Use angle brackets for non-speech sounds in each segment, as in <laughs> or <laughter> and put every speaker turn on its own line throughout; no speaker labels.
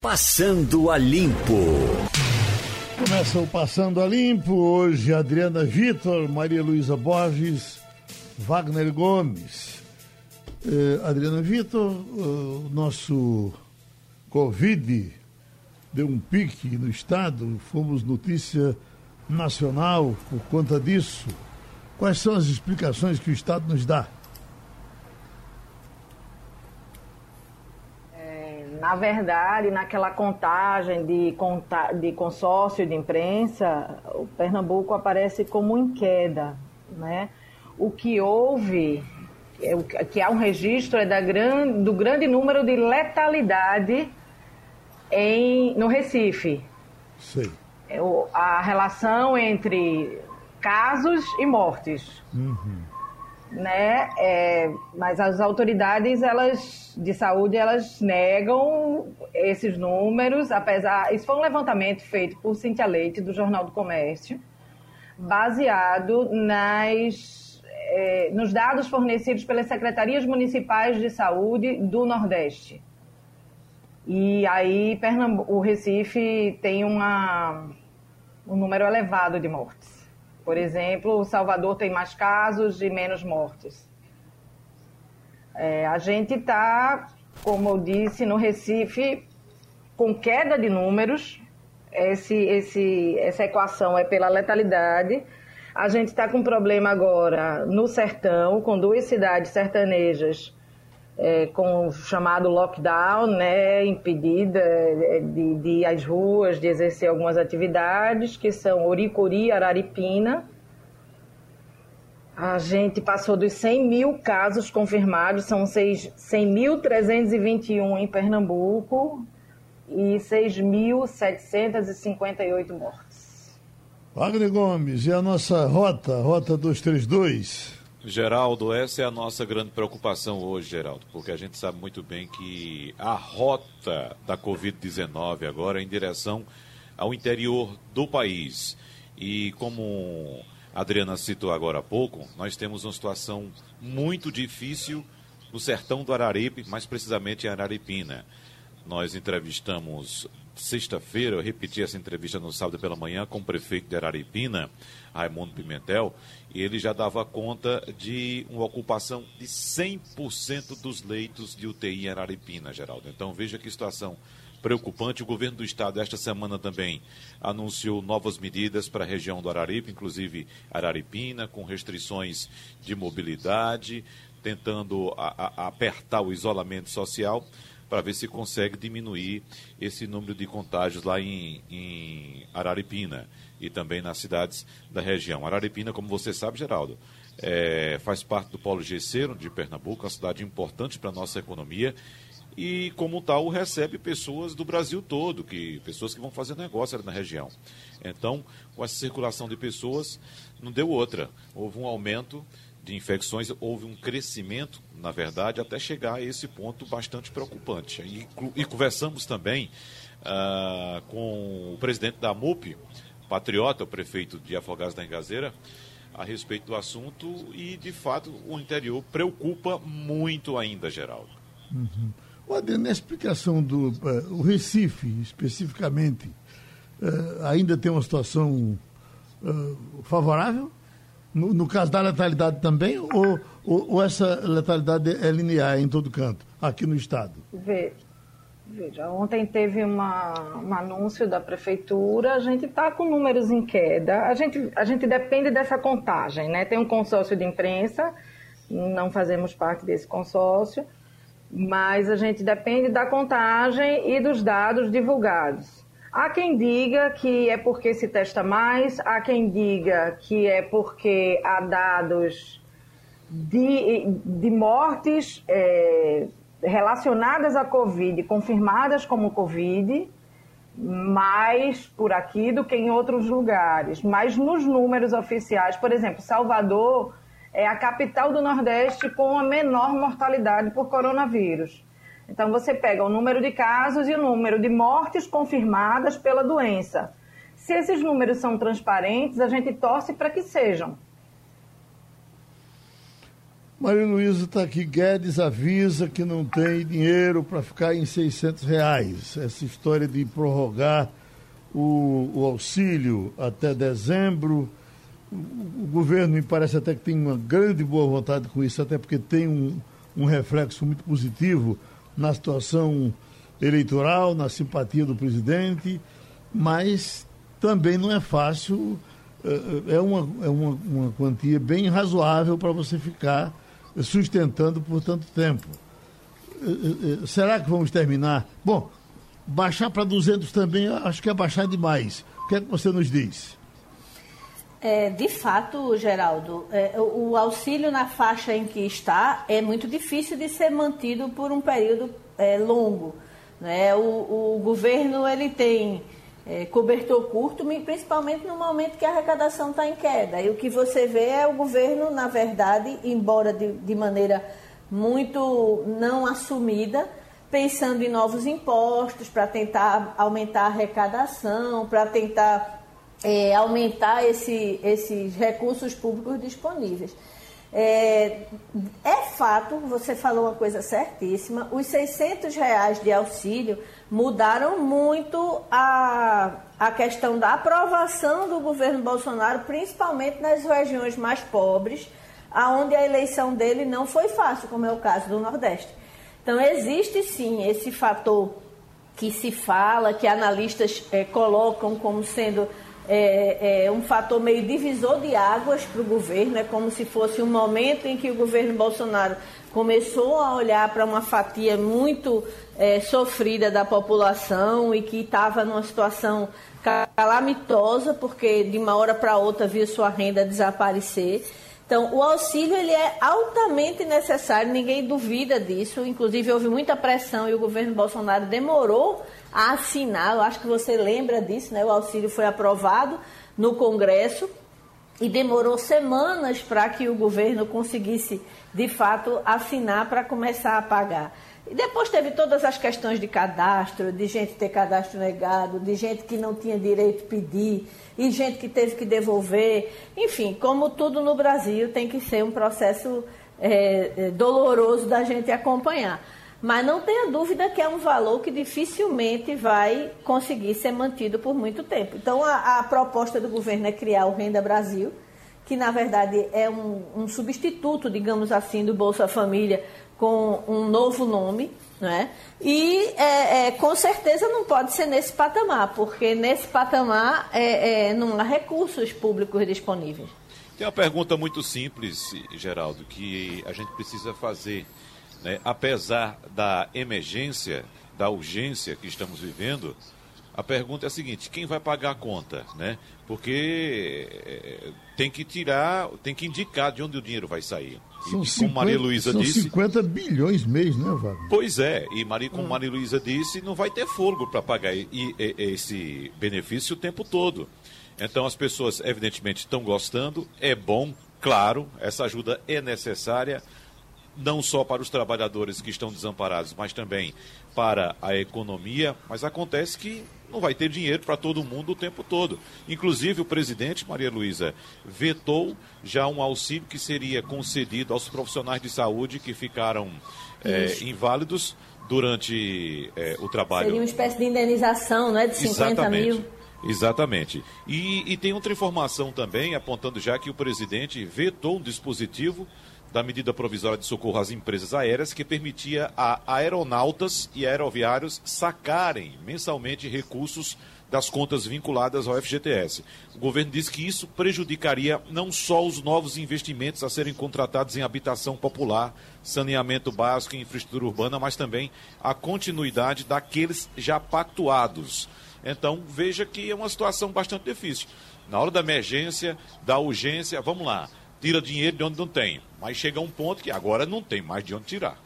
Passando a Limpo.
Começa o Passando a Limpo. Hoje, Adriana Vitor, Maria Luísa Borges, Wagner Gomes. Eh, Adriana Vitor, o uh, nosso Covid deu um pique no Estado, fomos notícia nacional por conta disso. Quais são as explicações que o Estado nos dá?
Na verdade, naquela contagem de, conta, de consórcio de imprensa, o Pernambuco aparece como em queda. Né? O que houve, é que há um registro é da gran, do grande número de letalidade em, no Recife.
Sim.
É a relação entre casos e mortes.
Uhum
né? É, mas as autoridades elas de saúde elas negam esses números, apesar isso foi um levantamento feito por Cintia Leite do Jornal do Comércio, baseado nas é, nos dados fornecidos pelas secretarias municipais de saúde do Nordeste. E aí Pernambuco, o Recife tem uma, um número elevado de mortes. Por exemplo, o Salvador tem mais casos e menos mortes. É, a gente está, como eu disse, no Recife, com queda de números. Esse, esse, essa equação é pela letalidade. A gente está com um problema agora no sertão, com duas cidades sertanejas é, com o chamado lockdown, né, impedida é, de, de ir às ruas, de exercer algumas atividades, que são Oricuri Araripina. A gente passou dos 100 mil casos confirmados, são 100.321 em Pernambuco e 6.758 mortes.
Wagner Gomes, e a nossa rota, Rota 232?
Geraldo, essa é a nossa grande preocupação hoje, Geraldo, porque a gente sabe muito bem que a rota da Covid-19 agora é em direção ao interior do país. E como a Adriana citou agora há pouco, nós temos uma situação muito difícil no sertão do Araripe, mais precisamente em Araripina. Nós entrevistamos sexta-feira, eu repeti essa entrevista no sábado pela manhã com o prefeito de Araripina, Raimundo Pimentel, e ele já dava conta de uma ocupação de 100% dos leitos de UTI em Araripina, Geraldo. Então veja que situação preocupante. O governo do estado, esta semana também, anunciou novas medidas para a região do Araripe, inclusive Araripina, com restrições de mobilidade, tentando a, a, apertar o isolamento social para ver se consegue diminuir esse número de contágios lá em, em Araripina e também nas cidades da região. Araripina, como você sabe, Geraldo, é, faz parte do Polo Gesseiro de Pernambuco, uma cidade importante para a nossa economia e como tal recebe pessoas do Brasil todo, que pessoas que vão fazer negócio ali na região. Então, com essa circulação de pessoas, não deu outra. Houve um aumento de infecções, houve um crescimento, na verdade, até chegar a esse ponto bastante preocupante. E, e conversamos também uh, com o presidente da MUP, Patriota, o prefeito de Afogados da Engazeira, a respeito do assunto e, de fato, o interior preocupa muito ainda, Geraldo.
Uhum. Adriano, na explicação do uh, o Recife, especificamente, uh, ainda tem uma situação uh, favorável? No, no, caso da letalidade também, ou, ou, ou, essa letalidade é linear em todo canto, aqui no Estado?
Vê, veja, ontem teve uma, um anúncio da Prefeitura, a gente está com números em queda, a gente, a gente depende dessa contagem, né? Tem um consórcio de imprensa, não fazemos parte desse consórcio, mas a gente depende da contagem e dos dados divulgados. Há quem diga que é porque se testa mais, há quem diga que é porque há dados de, de mortes é, relacionadas à Covid, confirmadas como Covid, mais por aqui do que em outros lugares. Mas nos números oficiais, por exemplo, Salvador é a capital do Nordeste com a menor mortalidade por coronavírus. Então, você pega o número de casos e o número de mortes confirmadas pela doença. Se esses números são transparentes, a gente torce para que sejam.
Maria Luísa está aqui. Guedes avisa que não tem dinheiro para ficar em 600 reais. Essa história de prorrogar o, o auxílio até dezembro. O, governo me parece até que tem uma grande boa vontade com isso, até porque tem um, um reflexo muito positivo na situação eleitoral, na simpatia do presidente, mas também não é fácil. É, é uma, é uma, uma quantia bem razoável para você ficar sustentando por tanto tempo. Eh, eh, eh, será que vamos terminar? Bom, baixar para 200 também, acho que é baixar demais. O que é que você nos diz?
É, de fato, Geraldo, é, o auxílio na faixa em que está é muito difícil de ser mantido por um período é, longo. Né? O, o, governo ele tem é, cobertor curto, principalmente no momento que a arrecadação está em queda. E o que você vê é o governo, na verdade, embora de, de maneira muito não assumida, pensando em novos impostos para tentar aumentar a arrecadação, para tentar é, aumentar esse, esses recursos públicos disponíveis. É, é, fato, você falou uma coisa certíssima, os 600 reais de auxílio mudaram muito a, a questão da aprovação do governo Bolsonaro, principalmente nas regiões mais pobres, aonde a eleição dele não foi fácil, como é o caso do Nordeste. Então, existe sim esse fator que se fala, que analistas é, colocam como sendo é, é, um fator meio divisor de águas para o governo, é como se fosse um momento em que o governo Bolsonaro começou a olhar para uma fatia muito é, sofrida da população e que estava numa situação calamitosa, porque de uma hora para outra viu sua renda desaparecer. Então, o auxílio ele é altamente necessário, ninguém duvida disso. Inclusive, houve muita pressão e o governo Bolsonaro demorou a assinar. Eu acho que você lembra disso, né? O auxílio foi aprovado no Congresso e demorou semanas para que o governo conseguisse, de fato, assinar para começar a pagar. E depois teve todas as questões de cadastro, de gente ter cadastro negado, de gente que não tinha direito de pedir, e gente que teve que devolver. Enfim, como tudo no Brasil, tem que ser um processo é, é, doloroso da gente acompanhar. Mas não tenha dúvida que é um valor que dificilmente vai conseguir ser mantido por muito tempo. Então, a, a proposta do governo é criar o Renda Brasil, que na verdade é um, um substituto, digamos assim, do Bolsa Família com um novo nome, né? E é, é, com certeza não pode ser nesse patamar, porque nesse patamar é, é, não há recursos públicos disponíveis.
Tem uma pergunta muito simples, Geraldo, que a gente precisa fazer. Né? Apesar da emergência, da urgência que estamos vivendo, a pergunta é a seguinte: quem vai pagar a conta? Né? Porque é, tem que tirar, tem que indicar de onde o dinheiro vai sair.
São, e, 50, como Maria Luísa disse. São 50 bilhões mês, né, Wagner?
Pois é, e Maria, como hum. Maria Luísa disse, não vai ter fogo para pagar e, e, esse benefício o tempo todo. Então as pessoas, evidentemente, estão gostando, é bom, claro, essa ajuda é necessária, não só para os trabalhadores que estão desamparados, mas também para a economia. Mas acontece que não vai ter dinheiro para todo mundo o tempo todo. Inclusive, o presidente, Maria Luísa, vetou já um auxílio que seria concedido aos profissionais de saúde que ficaram é, inválidos durante é, o trabalho.
Seria uma espécie de indenização, não é? De 50
Exatamente.
mil.
Exatamente. E, e tem outra informação também, apontando já que o presidente vetou um dispositivo da medida provisória de socorro às empresas aéreas que permitia a aeronautas e aeroviários sacarem mensalmente recursos das contas vinculadas ao FGTS. O governo diz que isso prejudicaria não só os novos investimentos a serem contratados em habitação popular, saneamento básico e infraestrutura urbana, mas também a continuidade daqueles já pactuados. Então, veja que é uma situação bastante difícil. Na hora da emergência, da urgência, vamos lá tira dinheiro de onde não tem. Mas chega um ponto que agora não tem mais de onde tirar.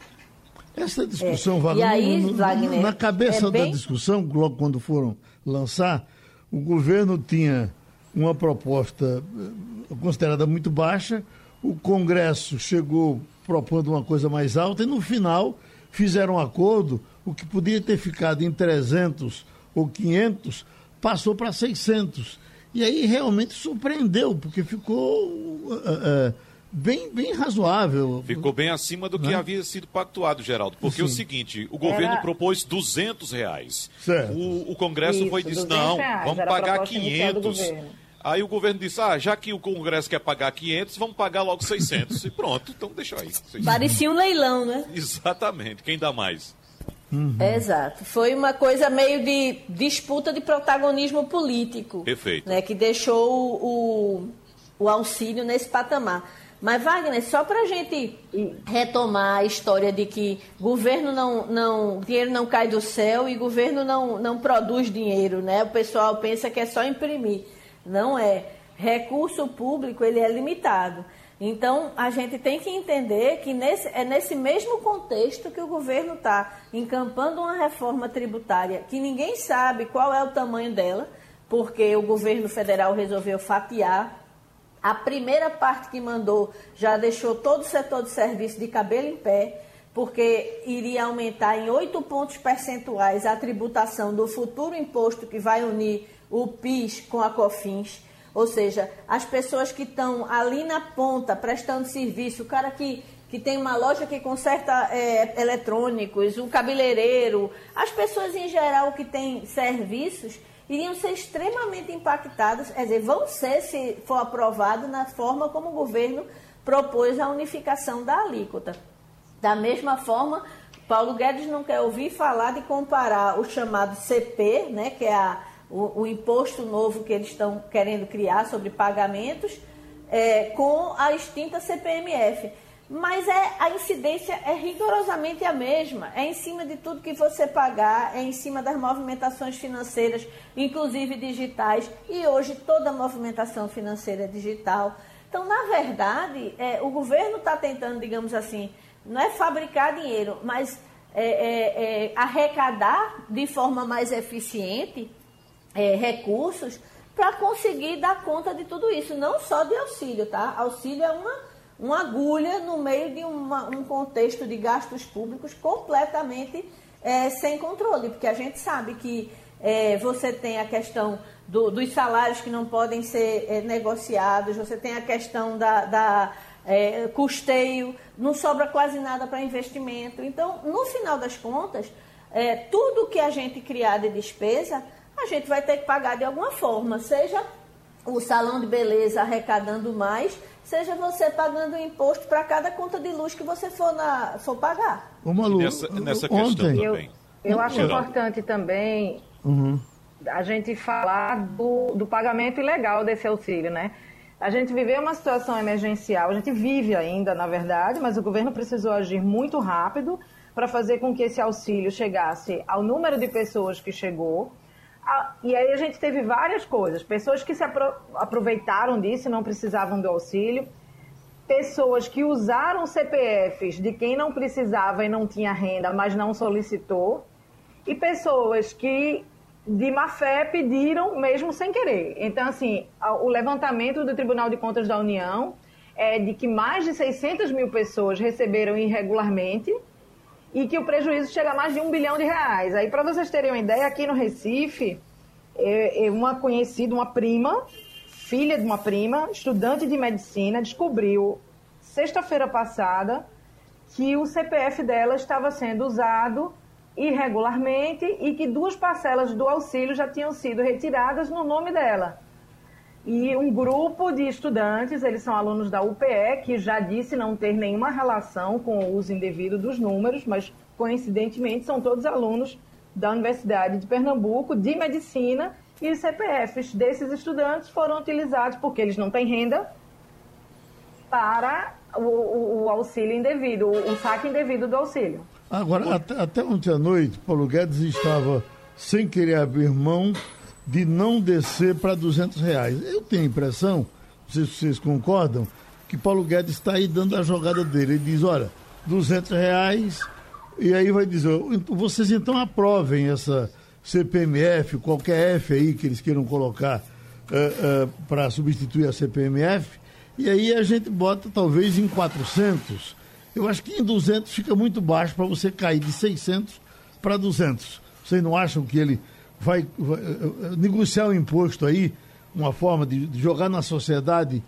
Essa discussão, é. Wagner, aí, no, Wagner, na cabeça é bem... da discussão, logo quando foram lançar, o governo tinha uma proposta eh, considerada muito baixa, o Congresso chegou propondo uma coisa mais alta e no final fizeram um acordo, o que podia ter ficado em 300 ou 500 passou para 600. E aí realmente surpreendeu, porque ficou uh, uh, bem, bem razoável.
Ficou bem acima do que
Né?
havia sido pactuado, Geraldo. Porque é o
Sim.
seguinte, o governo
Era-
propôs 200 reais.
Certo.
O, o Congresso
Isso,
foi e disse,
200
não,
reais,
vamos
era
pagar
proposta inicial do
500.
governo.
Aí o governo disse, ah, já que o Congresso quer pagar 500, vamos pagar logo 600. e pronto, então deixa aí. 600.
Parecia um leilão, né?
Exatamente, quem dá mais?
Exato. Foi uma coisa meio de disputa de protagonismo político.
Perfeito.
Né, que deixou o, o, o auxílio nesse patamar. Mas, Wagner, só para a gente retomar a história de que governo não, não. dinheiro não cai do céu e governo não, não produz dinheiro, né? O pessoal pensa que é só imprimir. Não é. Recurso público ele é limitado. Então, a gente tem que entender que nesse, é nesse mesmo contexto que o governo está encampando uma reforma tributária que ninguém sabe qual é o tamanho dela, porque o governo federal resolveu fatiar. A primeira parte que mandou já deixou todo o setor de serviço de cabelo em pé, porque iria aumentar em oito pontos percentuais a tributação do futuro imposto que vai unir o PIS com a COFINS. Ou seja, as pessoas que estão ali na ponta prestando serviço, o cara que, que tem uma loja que conserta é, eletrônicos, o cabeleireiro, as pessoas em geral que têm serviços iriam ser extremamente impactadas, quer dizer, vão ser, se for aprovado, na forma como o governo propôs a unificação da alíquota. Da mesma forma, Paulo Guedes não quer ouvir falar de comparar o chamado CP, né, que é a, o, o imposto novo que eles estão querendo criar sobre pagamentos, é, com a extinta CPMF. Mas é, a incidência é rigorosamente a mesma. É em cima de tudo que você pagar, é em cima das movimentações financeiras, inclusive digitais. E hoje toda movimentação financeira é digital. Então, na verdade, é, o governo está tentando, digamos assim, não é fabricar dinheiro, mas é, é, é, arrecadar de forma mais eficiente é, recursos para conseguir dar conta de tudo isso. Não só de auxílio, tá? Auxílio é uma, uma agulha no meio de uma, um contexto de gastos públicos completamente é, sem controle, porque a gente sabe que é, você tem a questão do- dos salários que não podem ser é, negociados, você tem a questão da, da, é, custeio, não sobra quase nada para investimento. Então, no final das contas, é, tudo que a gente criar de despesa, a gente vai ter que pagar de alguma forma, seja o salão de beleza arrecadando mais, seja você pagando imposto para cada conta de luz que você for, na, for pagar.
Ô, Malu,
Nessa- nessa questão
ontem,
da-
Eu,
Também.
eu acho
Geraldo.
importante também
Uhum.
a gente falar do, do pagamento ilegal desse auxílio, né? A gente viveu uma situação emergencial, a gente vive ainda, na verdade, mas o governo precisou agir muito rápido para fazer com que esse auxílio chegasse ao número de pessoas que chegou. E aí a gente teve várias coisas. Pessoas que se apro- aproveitaram disso e não precisavam do auxílio. Pessoas que usaram CPFs de quem não precisava e não tinha renda, mas não solicitou e pessoas que de má fé pediram mesmo sem querer. Então, assim, o levantamento do Tribunal de Contas da União é de que mais de 600 mil pessoas receberam irregularmente e que o prejuízo chega a mais de um bilhão de reais. Aí, para vocês terem uma ideia, aqui no Recife, é, é uma conhecida, uma prima, filha de uma prima, estudante de medicina, descobriu sexta-feira passada que o CPF dela estava sendo usado irregularmente e que duas parcelas do auxílio já tinham sido retiradas no nome dela. E um grupo de estudantes, eles são alunos da UPE, que já disse não ter nenhuma relação com o uso indevido dos números, mas coincidentemente são todos alunos da Universidade de Pernambuco, de medicina, e os CPFs desses estudantes foram utilizados porque eles não têm renda para o, o- o auxílio indevido, o, o saque indevido do auxílio.
Agora, até, até ontem à noite, Paulo Guedes estava sem querer abrir mão de não descer para 200 reais. Eu tenho a impressão, não sei se vocês concordam, que Paulo Guedes está aí dando a jogada dele. Ele diz, olha, 200 reais, e aí vai dizer, vocês então aprovem essa CPMF, qualquer F aí que eles queiram colocar para substituir a CPMF, e aí a gente bota talvez em 400. Eu acho que em 200 fica muito baixo para você cair de 600 para 200. Vocês não acham que ele vai, vai, eh, negociar o imposto aí, uma forma de, de jogar na sociedade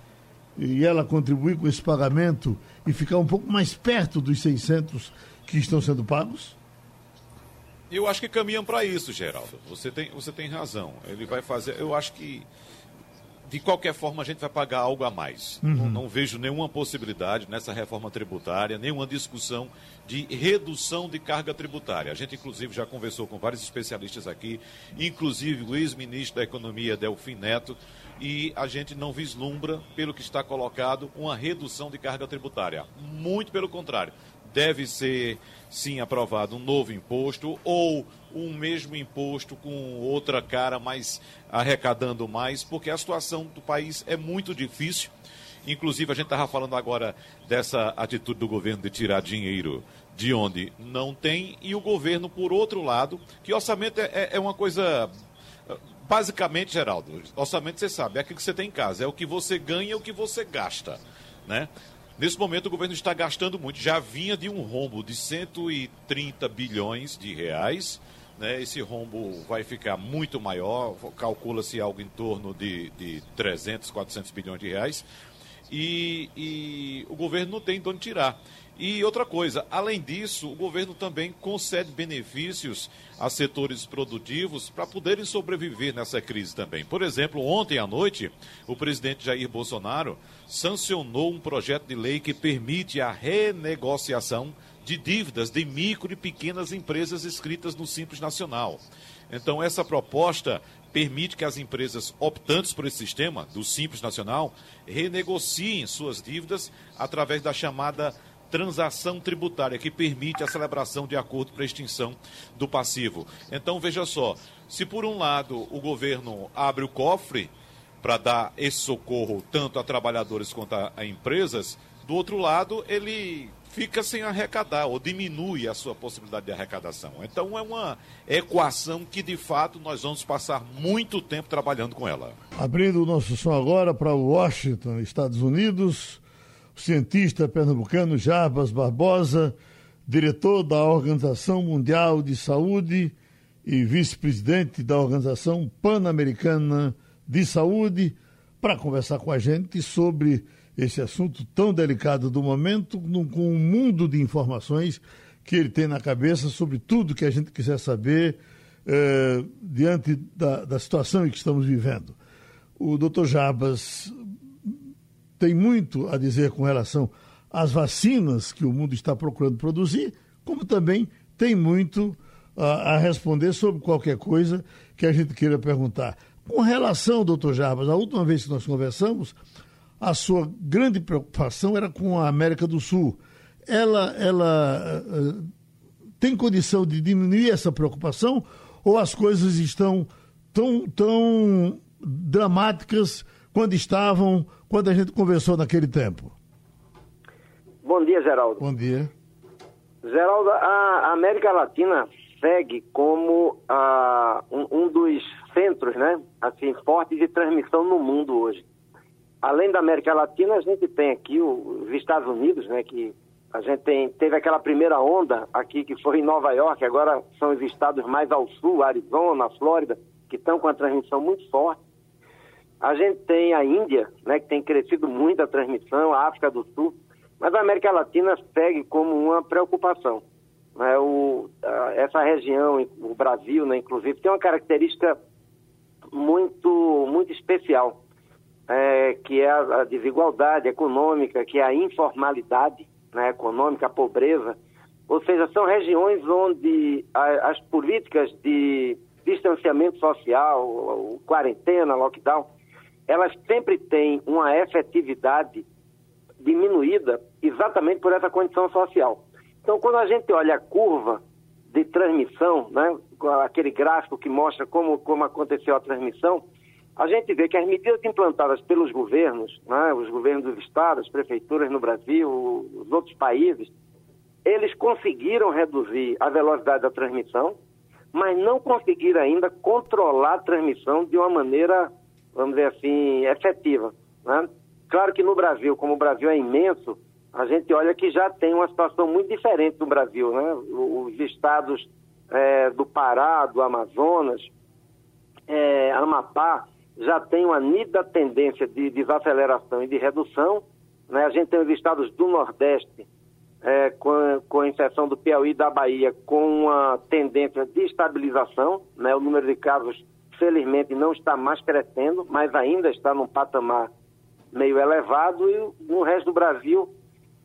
e ela contribuir com esse pagamento e ficar um pouco mais perto dos 600 que estão sendo pagos?
Eu acho que caminham para isso, Geraldo. Você tem, você tem razão. Ele vai fazer. Eu acho que de qualquer forma a gente vai pagar algo a mais. Uhum. Não, não, vejo nenhuma possibilidade nessa reforma tributária, nenhuma discussão de redução de carga tributária. A gente, inclusive, já conversou com vários especialistas aqui, inclusive o ex-ministro da Economia, Delfim Neto, e a gente não vislumbra, pelo que está colocado, uma redução de carga tributária. Muito pelo contrário. Deve ser, sim, aprovado um novo imposto ou um mesmo imposto com outra cara, mas arrecadando mais, porque a situação do país é muito difícil. Inclusive, a gente estava falando agora dessa atitude do governo de tirar dinheiro de onde não tem, e o governo, por outro lado, que orçamento é, é, é uma coisa basicamente, Geraldo, orçamento você sabe, é aquilo que você tem em casa, é o que você ganha e o que você gasta, né? Nesse momento o governo está gastando muito, já vinha de um rombo de 130 bilhões de reais, né? Esse rombo vai ficar muito maior, calcula-se algo em torno de, de 300, 400 bilhões de reais, e, e o governo não tem de onde tirar. E outra coisa, além disso, o governo também concede benefícios a setores produtivos para poderem sobreviver nessa crise também. Por exemplo, ontem à noite, o presidente Jair Bolsonaro sancionou um projeto de lei que permite a renegociação de dívidas de micro e pequenas empresas inscritas no Simples Nacional. Então, essa proposta permite que as empresas optantes por esse sistema, do Simples Nacional, renegociem suas dívidas através da chamada transação tributária que permite a celebração de acordo para extinção do passivo. Então, veja só, se por um lado o governo abre o cofre para dar esse socorro tanto a trabalhadores quanto a, a empresas, do outro lado ele fica sem arrecadar ou diminui a sua possibilidade de arrecadação. Então é uma equação que de fato nós vamos passar muito tempo trabalhando com ela.
Abrindo o nosso som agora para Washington, Estados Unidos o cientista pernambucano Jarbas Barbosa, diretor da Organização Mundial de Saúde e vice-presidente da Organização Pan-Americana de Saúde, para conversar com a gente sobre esse assunto tão delicado do momento, com um mundo de informações que ele tem na cabeça sobre tudo que a gente quiser saber eh, diante da, da situação em que estamos vivendo. O doutor Jarbas tem muito a dizer com relação às vacinas que o mundo está procurando produzir, como também tem muito a, a responder sobre qualquer coisa que a gente queira perguntar. Com relação, doutor Jarbas, a última vez que nós conversamos, a sua grande preocupação era com a América do Sul. Ela, ela uh, tem condição de diminuir essa preocupação ou as coisas estão tão, tão dramáticas quando estavam quando a gente conversou naquele tempo?
Bom dia, Geraldo.
Bom dia.
Geraldo, a América Latina segue como uh, um, um, dos centros, né, assim, fortes de transmissão no mundo hoje. Além da América Latina, a gente tem aqui os Estados Unidos, né, que a gente tem, teve aquela primeira onda aqui que foi em Nova York, agora são os estados mais ao sul, Arizona, Flórida, que estão com a transmissão muito forte. A gente tem a Índia, né, que tem crescido muito a transmissão, a África do Sul, mas a América Latina segue como uma preocupação. Né, o, essa região, o Brasil, né, inclusive, tem uma característica muito, muito especial, é, que é a, desigualdade econômica, que é a informalidade né, econômica, a pobreza. Ou seja, são regiões onde a, as políticas de distanciamento social, quarentena, lockdown, elas sempre têm uma efetividade diminuída exatamente por essa condição social. Então, quando a gente olha a curva de transmissão, né, aquele gráfico que mostra como, como aconteceu a transmissão, a gente vê que as medidas implantadas pelos governos, né, os governos dos estados, as prefeituras no Brasil, os outros países, eles conseguiram reduzir a velocidade da transmissão, mas não conseguiram ainda controlar a transmissão de uma maneira vamos dizer assim, efetiva. Né? Claro que no Brasil, como o Brasil é imenso, a gente olha que já tem uma situação muito diferente do Brasil. Né? Os estados é, do Pará, do Amazonas, é, Amapá, já tem uma nítida tendência de desaceleração e de redução. Né? A gente tem os estados do Nordeste, é, com, com exceção do Piauí e da Bahia, com uma tendência de estabilização. Né? O número de casos, felizmente, não está mais crescendo, mas ainda está num patamar meio elevado. E no resto do Brasil,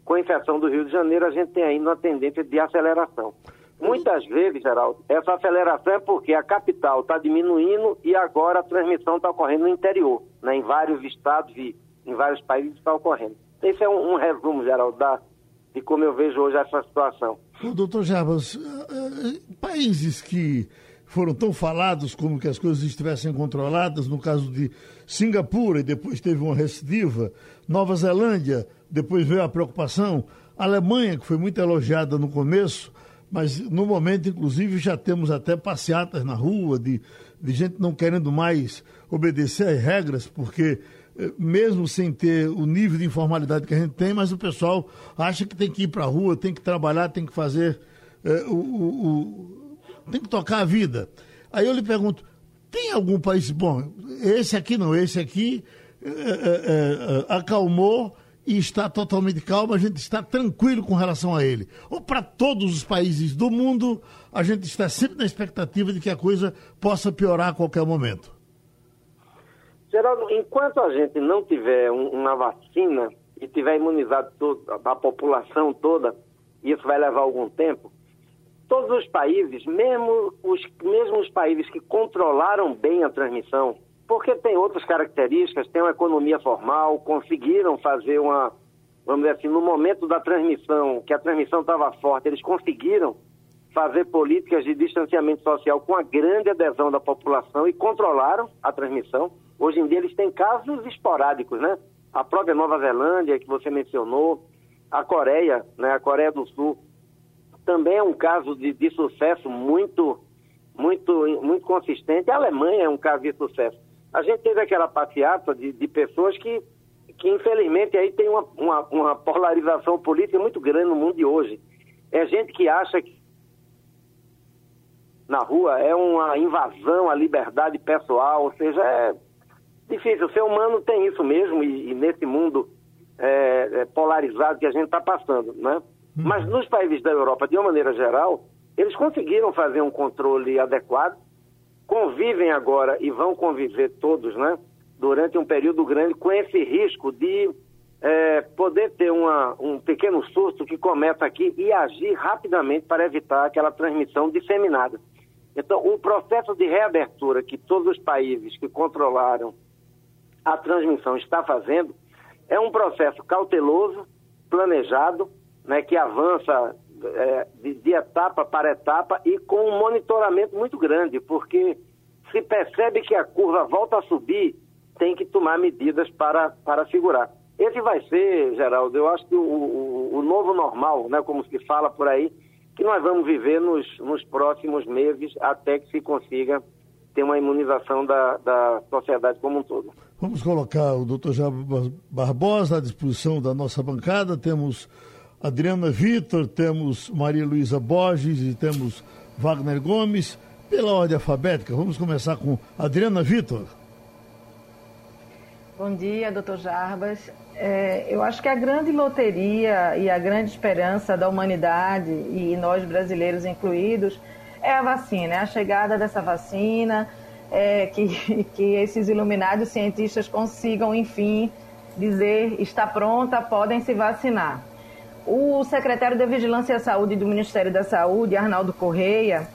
com exceção do Rio de Janeiro, a gente tem ainda uma tendência de aceleração. Muitas vezes, Geraldo, essa aceleração é porque a capital está diminuindo e agora a transmissão está ocorrendo no interior, né? em vários estados e em vários países está ocorrendo. Esse é um, um resumo, Geraldo, da, de como eu vejo hoje essa situação.
doutor Jarbas, uh, uh, países que foram tão falados como que as coisas estivessem controladas, no caso de Singapura, e depois teve uma recidiva, Nova Zelândia, depois veio a preocupação, a Alemanha, que foi muito elogiada no começo, mas no momento, inclusive, já temos até passeatas na rua de, de gente não querendo mais obedecer às regras, porque eh, mesmo sem ter o nível de informalidade que a gente tem, mas o pessoal acha que tem que ir para a rua, tem que trabalhar, tem que fazer é, o, o, o, tem que tocar a vida. Aí eu lhe pergunto, tem algum país, bom, esse aqui não, esse aqui é, é, acalmou e está totalmente calmo, a gente está tranquilo com relação a ele. Ou para todos os países do mundo, a gente está sempre na expectativa de que a coisa possa piorar a qualquer momento.
Geraldo, enquanto a gente não tiver uma vacina e tiver imunizado todo, a população toda, isso vai levar algum tempo, todos os países, mesmo os, mesmo os países que controlaram bem a transmissão, porque tem outras características, tem uma economia formal, conseguiram fazer uma, vamos dizer assim, no momento da transmissão, que a transmissão estava forte, eles conseguiram fazer políticas de distanciamento social com a grande adesão da população e controlaram a transmissão. Hoje em dia eles têm casos esporádicos, né? A própria Nova Zelândia, que você mencionou, a Coreia, né? A Coreia do Sul, também é um caso de, de sucesso muito, muito, muito consistente. A Alemanha é um caso de sucesso a gente teve aquela passeata de, de pessoas que, que, infelizmente, aí tem uma, uma, uma, polarização política muito grande no mundo de hoje. É gente que acha que na rua é uma invasão à liberdade pessoal, ou seja, é difícil. O ser humano tem isso mesmo, e, e nesse mundo é, é, polarizado que a gente está passando, né? Uhum. Mas nos países da Europa, de uma maneira geral, eles conseguiram fazer um controle adequado convivem agora e vão conviver todos, né, durante um período grande, com esse risco de é, poder ter uma, um pequeno surto que começa aqui e agir rapidamente para evitar aquela transmissão disseminada. Então, o processo de reabertura que todos os países que controlaram a transmissão está fazendo é um processo cauteloso, planejado, né, que avança é, de, de, etapa para etapa e com um monitoramento muito grande, porque se percebe que a curva volta a subir, tem que tomar medidas para, para segurar. Esse vai ser, Geraldo, eu acho que o, o, o novo normal, né, como se fala por aí, que nós vamos viver nos, nos próximos meses até que se consiga ter uma imunização da, da sociedade como um todo.
Vamos colocar o doutor Jair Barbosa à disposição da nossa bancada. Temos Adriana Vitor, temos Maria Luísa Borges e temos Wagner Gomes. Pela ordem alfabética, vamos começar com Adriana Vitor.
Bom dia, doutor Jarbas. É, eu acho que a grande loteria e a grande esperança da humanidade, e nós brasileiros incluídos, é a vacina, é a chegada dessa vacina, é, que, <laughs> que esses iluminados cientistas consigam, enfim, dizer está pronta, podem se vacinar. O secretário da Vigilância e Saúde do Ministério da Saúde, Arnaldo Correia,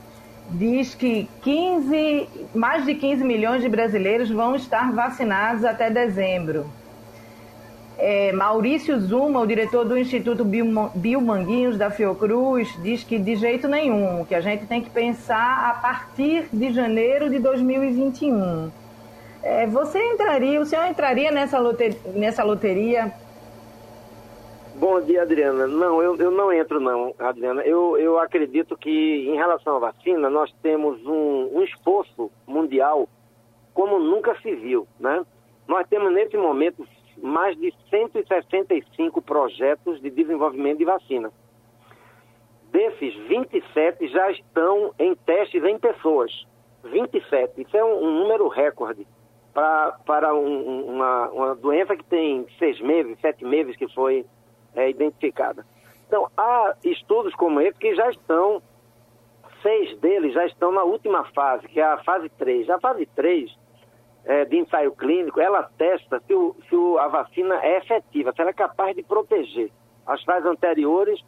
diz que 15, mais de 15 milhões de brasileiros vão estar vacinados até dezembro. É, Maurício Zuma, o diretor do Instituto Biomanguinhos da Fiocruz, diz que de jeito nenhum, que a gente tem que pensar a partir de janeiro de 2021. É, você entraria, o senhor entraria nessa nessa loteria
Bom dia, Adriana. Não, eu, eu não entro não, Adriana. Eu, eu acredito que em relação à vacina, nós temos um, um esforço mundial como nunca se viu, né? Nós temos nesse momento mais de 165 projetos de desenvolvimento de vacina. Desses, 27 já estão em testes em pessoas. 27, isso é um, um número recorde. para um, uma, uma doença que tem seis meses, sete meses que foi é, identificada. Então, há estudos como esse que já estão, seis deles já estão na última fase, que é a fase 3. A fase 3 é, de ensaio clínico, ela testa se, o, se o, a vacina é efetiva, se ela é capaz de proteger. As fases anteriores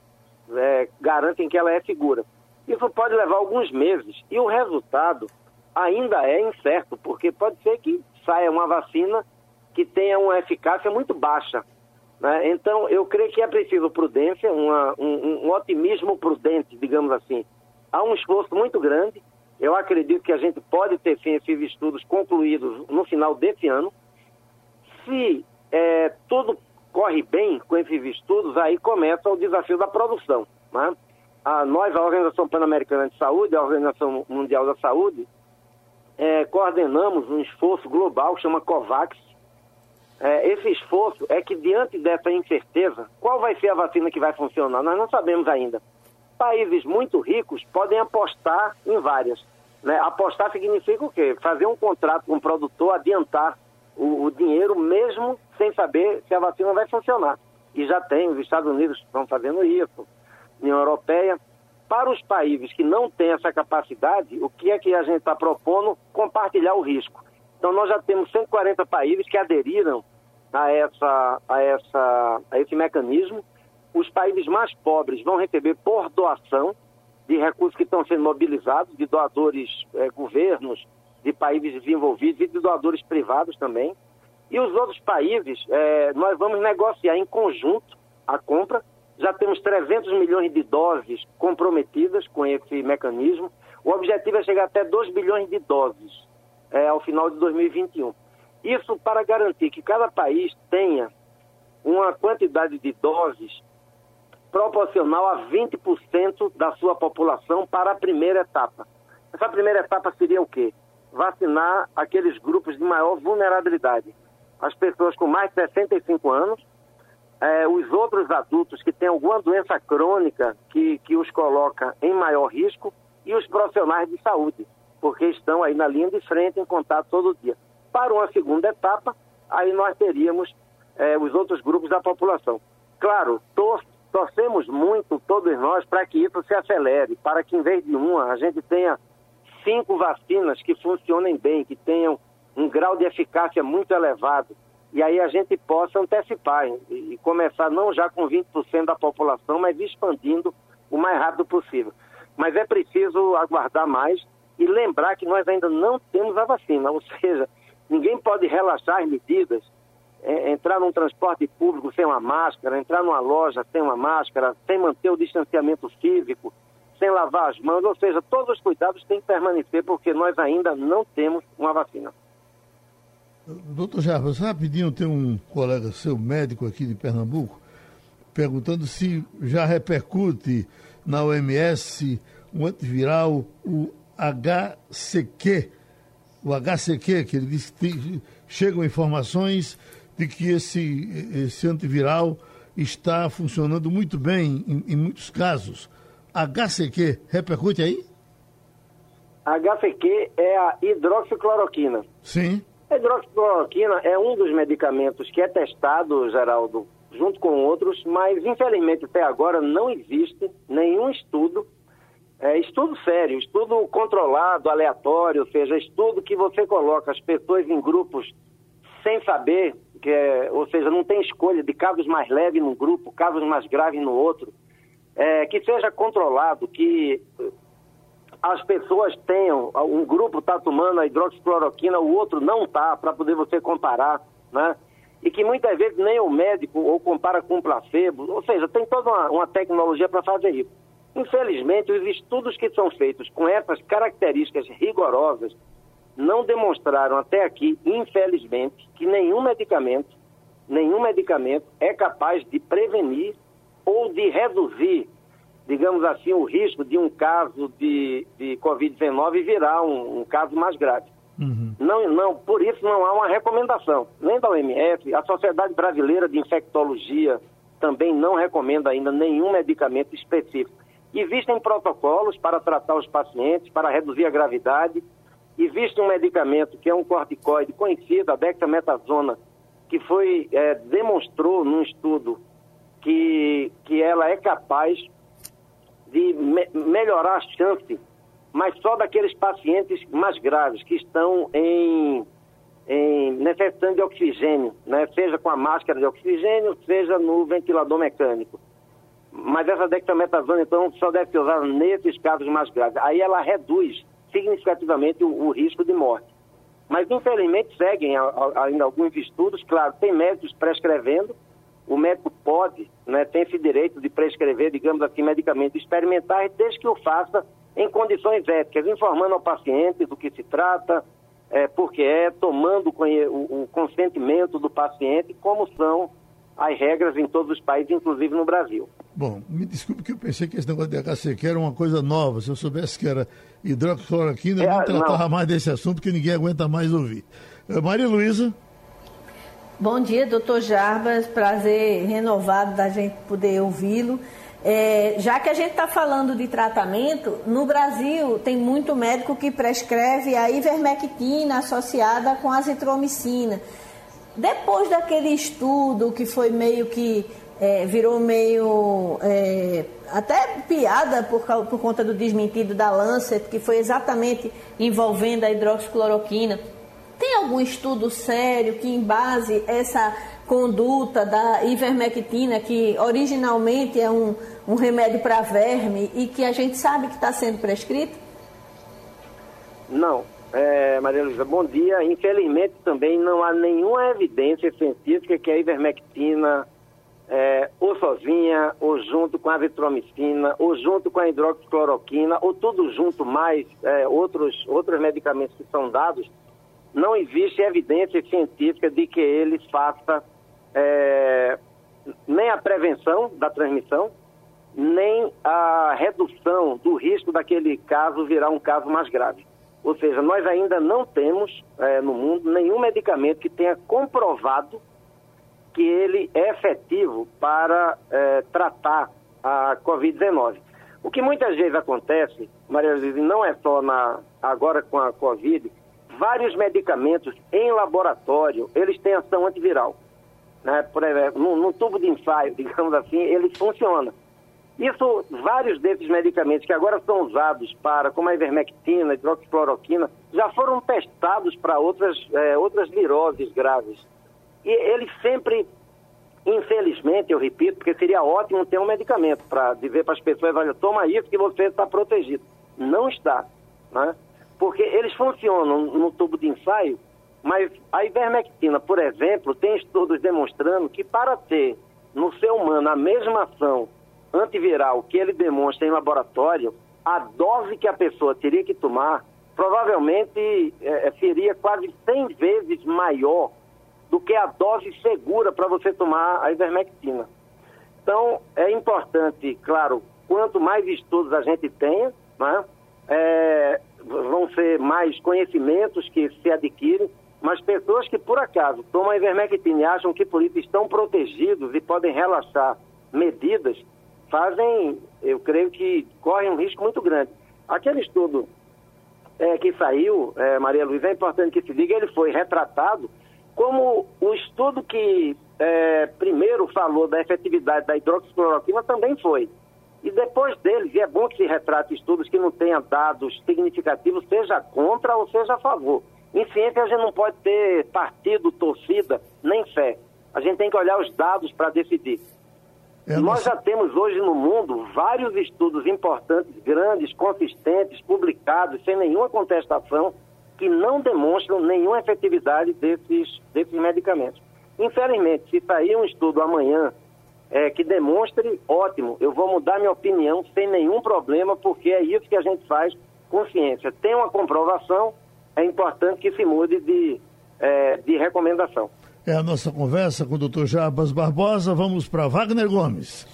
é, garantem que ela é segura. Isso pode levar alguns meses e o resultado ainda é incerto, porque pode ser que saia uma vacina que tenha uma eficácia muito baixa. Né? Então, eu creio que é preciso prudência, uma, um, um otimismo prudente, digamos assim. Há um esforço muito grande. Eu acredito que a gente pode ter sim esses estudos concluídos no final desse ano. Se é, tudo corre bem com esses estudos, aí começa o desafio da produção. Né? A, nós, a Organização Pan-Americana de Saúde, a Organização Mundial da Saúde, é, coordenamos um esforço global que chama COVAX. É, esse esforço é que, diante dessa incerteza, qual vai ser a vacina que vai funcionar? Nós não sabemos ainda. Países muito ricos podem apostar em várias. Né? Apostar significa o quê? Fazer um contrato com o produtor, adiantar o, o dinheiro, mesmo sem saber se a vacina vai funcionar. E já tem, os Estados Unidos estão fazendo isso, União Europeia. Para os países que não têm essa capacidade, o que é que a gente está propondo? Compartilhar o risco. Então, nós já temos 140 países que aderiram a, essa, a, essa, a esse mecanismo. Os países mais pobres vão receber por doação de recursos que estão sendo mobilizados, de doadores, eh, governos, de países desenvolvidos e de doadores privados também. E os outros países, eh, nós vamos negociar em conjunto a compra já temos 300 milhões de doses comprometidas com esse mecanismo. O objetivo é chegar até 2 bilhões de doses é, ao final de 2021. Isso para garantir que cada país tenha uma quantidade de doses proporcional a 20% da sua população para a primeira etapa. Essa primeira etapa seria o quê? Vacinar aqueles grupos de maior vulnerabilidade. As pessoas com mais de 65 anos, é, os outros adultos que têm alguma doença crônica que, que os coloca em maior risco e os profissionais de saúde, porque estão aí na linha de frente em contato todo dia. Para uma segunda etapa, aí nós teríamos é, os outros grupos da população. Claro, tor torcemos muito, todos nós, para que isso se acelere, para que em vez de uma, a gente tenha cinco vacinas que funcionem bem, que tenham um grau de eficácia muito elevado e aí a gente possa antecipar e começar não já com 20% da população, mas expandindo o mais rápido possível. Mas é preciso aguardar mais e lembrar que nós ainda não temos a vacina, ou seja, ninguém pode relaxar as medidas, é, entrar num transporte público sem uma máscara, entrar numa loja sem uma máscara, sem manter o distanciamento físico, sem lavar as mãos, ou seja, todos os cuidados têm que permanecer porque nós ainda não temos uma vacina.
Doutor Jarbas, rapidinho, tem um colega seu, médico aqui de Pernambuco, perguntando se já repercute na OMS um antiviral, o HCQ. O HCQ, que ele disse que tem, chegam informações de que esse, esse antiviral está funcionando muito bem em, em muitos casos. HCQ repercute aí?
HCQ é a hidroxicloroquina.
Sim.
A hidroxicloroquina é um dos medicamentos que é testado, Geraldo, junto com outros, mas infelizmente até agora não existe nenhum estudo, é, estudo sério, estudo controlado, aleatório, ou seja, estudo que você coloca as pessoas em grupos sem saber, que é, ou seja, não tem escolha de casos mais leves num grupo, casos mais graves no outro, é, que seja controlado, que as pessoas tenham, um grupo está tomando a hidroxicloroquina, o outro não está, para poder você comparar, né? E que muitas vezes nem o médico ou compara com placebo, ou seja, tem toda uma, uma tecnologia para fazer isso. Infelizmente, os estudos que são feitos com essas características rigorosas não demonstraram até aqui, infelizmente, que nenhum medicamento, nenhum medicamento é capaz de prevenir ou de reduzir digamos assim, o risco de um caso de, de Covid-19 virar um, um, caso mais grave. Uhum. Não, não, por isso não há uma recomendação, nem da OMS, a Sociedade Brasileira de Infectologia também não recomenda ainda nenhum medicamento específico. Existem protocolos para tratar os pacientes, para reduzir a gravidade, existe um medicamento que é um corticoide conhecido, a dexametasona, que foi, é, demonstrou num estudo que, que ela é capaz de me melhorar a chance, mas só daqueles pacientes mais graves, que estão em, em necessitando de oxigênio, né? seja com a máscara de oxigênio, seja no ventilador mecânico. Mas essa dexametasona, então, só deve ser usada nesses casos mais graves. Aí ela reduz significativamente o, o risco de morte. Mas, infelizmente, seguem ainda alguns estudos. Claro, tem médicos prescrevendo. O médico pode, né, tem esse direito de prescrever, digamos assim, medicamentos experimentais, desde que o faça em condições éticas, informando ao paciente do que se trata, é, porque é, tomando o, o consentimento do paciente, como são as regras em todos os países, inclusive no Brasil.
Bom, me desculpe que eu pensei que esse negócio de HCQ era uma coisa nova. Se eu soubesse que era hidroxicloroquina, eu é, não tratava não. mais desse assunto, porque ninguém aguenta mais ouvir. Uh, Maria Luísa.
Bom dia, doutor Jarbas. Prazer renovado da gente poder ouvi-lo. É, já que a gente está falando de tratamento, no Brasil tem muito médico que prescreve a ivermectina associada com azitromicina. Depois daquele estudo que foi meio que é, virou meio é, até piada por, por conta do desmentido da Lancet, que foi exatamente envolvendo a hidroxicloroquina. Tem algum estudo sério que embase essa conduta da ivermectina, que originalmente é um, um remédio para verme e que a gente sabe que está sendo prescrito?
Não, é, Maria Luísa, bom dia. Infelizmente também não há nenhuma evidência científica que a ivermectina, é, ou sozinha, ou junto com a vitromicina, ou junto com a hidroxicloroquina, ou tudo junto mais é, outros, outros medicamentos que são dados, não existe evidência científica de que ele faça é, nem a prevenção da transmissão, nem a redução do risco daquele caso virar um caso mais grave. Ou seja, nós ainda não temos é, no mundo nenhum medicamento que tenha comprovado que ele é efetivo para é, tratar a Covid-19. O que muitas vezes acontece, Maria Luísa, não é só na, agora com a Covid, vários medicamentos em laboratório, eles têm ação antiviral. Né? Por exemplo, tubo de ensaio, <laughs> digamos assim, ele funciona. Isso, vários desses medicamentos que agora são usados para, como a ivermectina, hidroxicloroquina, já foram testados para outras, é, outras viroses graves. E eles sempre, infelizmente, eu repito, porque seria ótimo ter um medicamento para dizer para as pessoas, olha, toma isso que você está protegido. Não está, né? Porque eles funcionam no tubo de ensaio, mas a ivermectina, por exemplo, tem estudos demonstrando que para ter no ser humano a mesma ação antiviral que ele demonstra em laboratório, a dose que a pessoa teria que tomar provavelmente é, é seria quase 100 vezes maior do que a dose segura para você tomar a ivermectina. Então, é importante, claro, quanto mais estudos a gente tenha, né, é, vão ser mais conhecimentos que se adquirem, mas pessoas que por acaso tomam a ivermectina e acham que por isso estão protegidos e podem relaxar medidas, fazem, eu creio que correm um risco muito grande. Aquele estudo é, que saiu, é, Maria Luísa, é importante que se diga, ele foi retratado como o estudo que é, primeiro falou da efetividade da hidroxicloroquina também foi. E depois deles, e é bom que se retrate estudos que não tenham dados significativos, seja contra ou seja a favor. Em ciência, a gente não pode ter partido, torcida, nem fé. A gente tem que olhar os dados para decidir. É Nós já temos hoje no mundo vários estudos importantes, grandes, consistentes, publicados, sem nenhuma contestação, que não demonstram nenhuma efetividade desses, desses medicamentos. Infelizmente, se sair um estudo amanhã é, que demonstre, ótimo, eu vou mudar minha opinião sem nenhum problema, porque é isso que a gente faz com ciência. Tem uma comprovação, é importante que se mude de, é, de recomendação
é a nossa conversa com o doutor Jarbas Barbosa. Vamos para Wagner Gomes.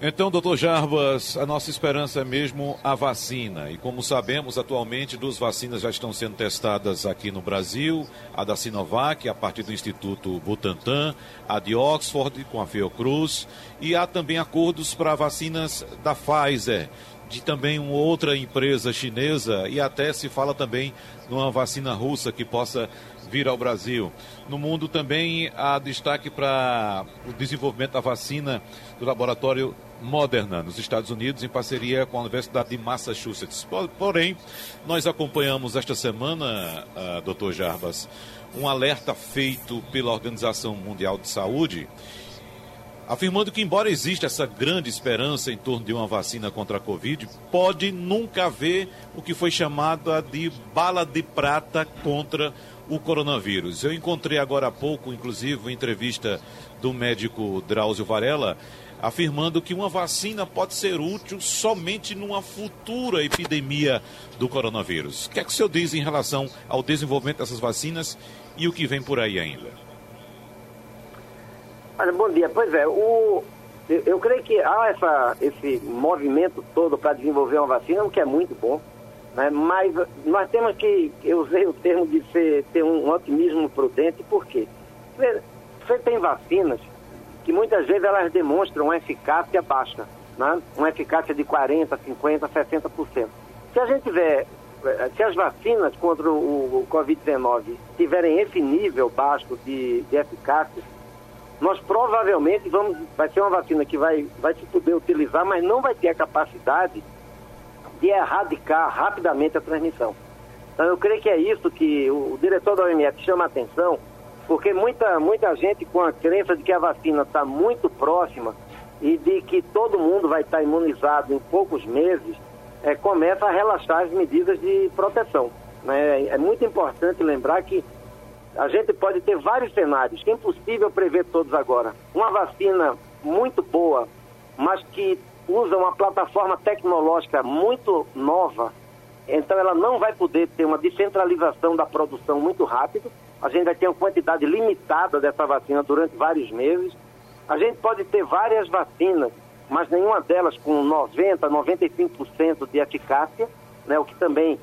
Então, doutor Jarbas, a nossa esperança é mesmo a vacina. E como sabemos, atualmente duas vacinas já estão sendo testadas aqui no Brasil: a da Sinovac, a partir do Instituto Butantan, a de Oxford, com a Fiocruz, e há também acordos para vacinas da Pfizer de também uma outra empresa chinesa. E até se fala também numa vacina russa que possa vir ao Brasil. No mundo também há destaque para o desenvolvimento da vacina do laboratório Moderna, nos Estados Unidos, em parceria com a Universidade de Massachusetts. Porém, nós acompanhamos esta semana, uh, doutor Jarbas, um alerta feito pela Organização Mundial de Saúde, afirmando que, embora exista essa grande esperança em torno de uma vacina contra a Covid, pode nunca haver o que foi chamado de bala de prata contra o coronavírus. Eu encontrei agora há pouco, inclusive, uma entrevista do médico Drauzio Varela, afirmando que uma vacina pode ser útil somente numa futura epidemia do coronavírus. O que é que o senhor diz em relação ao desenvolvimento dessas vacinas e o que vem por aí ainda?
Olha, bom dia. Pois é, o, eu, eu creio que há essa, esse movimento todo para desenvolver uma vacina, o que é muito bom, né? mas nós temos que, eu usei o termo de ser, ter um otimismo prudente, por quê? Você, tem vacinas que muitas vezes elas demonstram uma eficácia baixa, né? uma eficácia de 40%, 50%, 60%. Se a gente tiver, eh, se as vacinas contra o, o Covid-19 tiverem esse nível baixo de, de eficácia, nós provavelmente vamos, vai ser uma vacina que vai, vai se poder utilizar, mas não vai ter a capacidade de erradicar rapidamente a transmissão. Então eu creio que é isso que o, diretor da OMS chama a atenção, porque muita, muita gente com a crença de que a vacina está muito próxima e de que todo mundo vai estar tá imunizado em poucos meses, é, começa a relaxar as medidas de proteção. Né? É muito importante lembrar que a gente pode ter vários cenários, que é impossível prever todos agora. Uma vacina muito boa, mas que usa uma plataforma tecnológica muito nova, então ela não vai poder ter uma descentralização da produção muito rápido a gente vai ter uma quantidade limitada dessa vacina durante vários meses. A gente pode ter várias vacinas, mas nenhuma delas com 90%, 95% de eficácia, né, o que também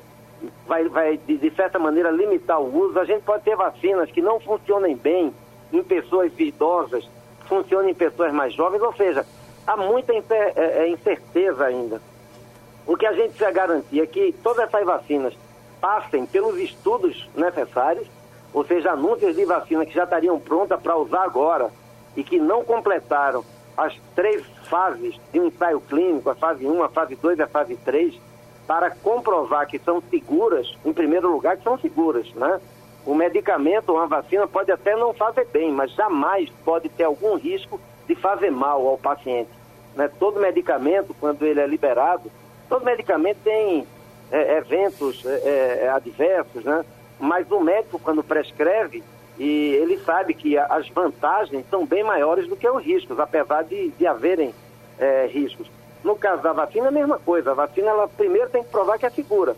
vai, vai de, de, certa maneira, limitar o uso. A gente pode ter vacinas que não funcionem bem em pessoas idosas, funcionem em pessoas mais jovens, ou seja, há muita é, é, incerteza ainda. O que a gente precisa garantir é que todas essas vacinas passem pelos estudos necessários, ou seja, anúncios de vacina que já estariam prontas para usar agora e que não completaram as três fases de um ensaio clínico, a fase 1, a fase 2 e a fase 3, para comprovar que são seguras, em primeiro lugar, que são seguras, né? O medicamento, uma vacina, pode até não fazer bem, mas jamais pode ter algum risco de fazer mal ao paciente. Né? Todo medicamento, quando ele é liberado, todo medicamento tem é, eventos é, é, adversos, né? mas o médico, quando prescreve, e ele sabe que as vantagens são bem maiores do que os riscos, apesar de, de haverem é, riscos. No caso da vacina, a mesma coisa. A vacina, ela primeiro tem que provar que é segura.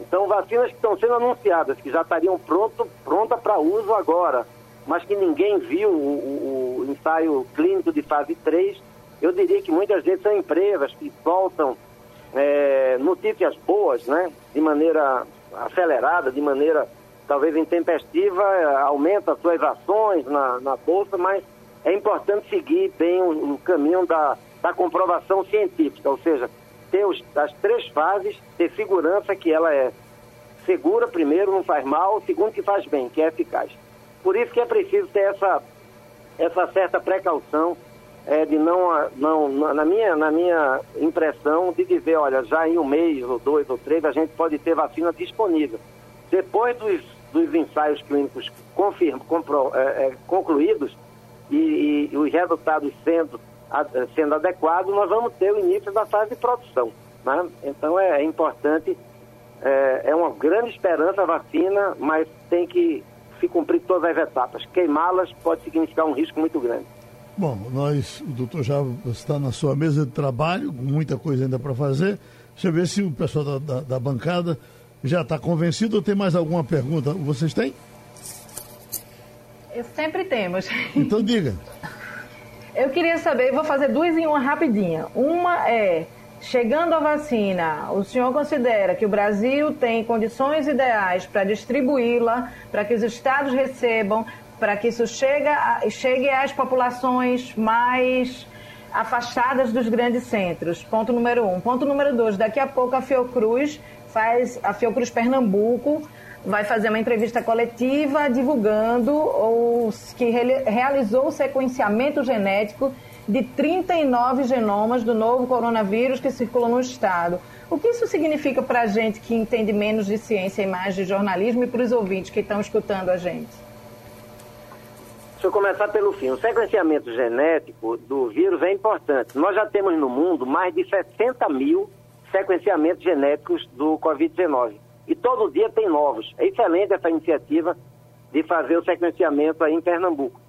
Então, vacinas que estão sendo anunciadas, que já estariam pronto, pronta para uso agora, mas que ninguém viu o, o, o, ensaio clínico de fase 3, eu diria que muitas vezes são empresas que soltam é, notícias boas, né, de maneira acelerada, de maneira talvez intempestiva, eh, aumenta suas ações na, na Bolsa, mas é importante seguir bem o, o caminho da, da comprovação científica, ou seja, ter os, as três fases, ter segurança que ela é segura, primeiro, não faz mal, segundo, que faz bem, que é eficaz. Por isso que é preciso ter essa, essa certa precaução é, de não, não, na minha, na minha impressão, de dizer, olha, já em um mês, ou dois, ou três, a gente pode ter vacina disponível. Depois dos dos ensaios clínicos confirm, compro, é, é, concluídos e, e, os resultados sendo, sendo adequados, nós vamos ter o início da fase de produção. Né? Então é, é importante, é, é, uma grande esperança a vacina, mas tem que se cumprir todas as etapas. Queimá-las pode significar um risco muito grande.
Bom, nós, o doutor já está na sua mesa de trabalho, muita coisa ainda para fazer. Deixa eu ver se o pessoal da, da, da bancada já está convencido ou tem mais alguma pergunta? Vocês têm?
Eu sempre temos.
Então diga. <laughs>
Eu queria saber, vou fazer duas em uma rapidinha. Uma é, chegando a vacina, o senhor considera que o Brasil tem condições ideais para distribuí-la, para que os estados recebam, para que isso chegue, chegue às populações mais afastadas dos grandes centros. Ponto número um. Ponto número dois, daqui a pouco a Fiocruz faz, a Fiocruz Pernambuco vai fazer uma entrevista coletiva divulgando os, que re, realizou o sequenciamento genético de 39 genomas do novo coronavírus que circulam no estado. O que isso significa para a gente que entende menos de ciência e mais de jornalismo e para os ouvintes que estão escutando a gente?
Deixa eu começar pelo fim. O sequenciamento genético do vírus é importante. Nós já temos no mundo mais de 60 mil sequenciamentos genéticos do Covid-19. E todo dia tem novos. É excelente essa iniciativa de fazer o sequenciamento aí em Pernambuco.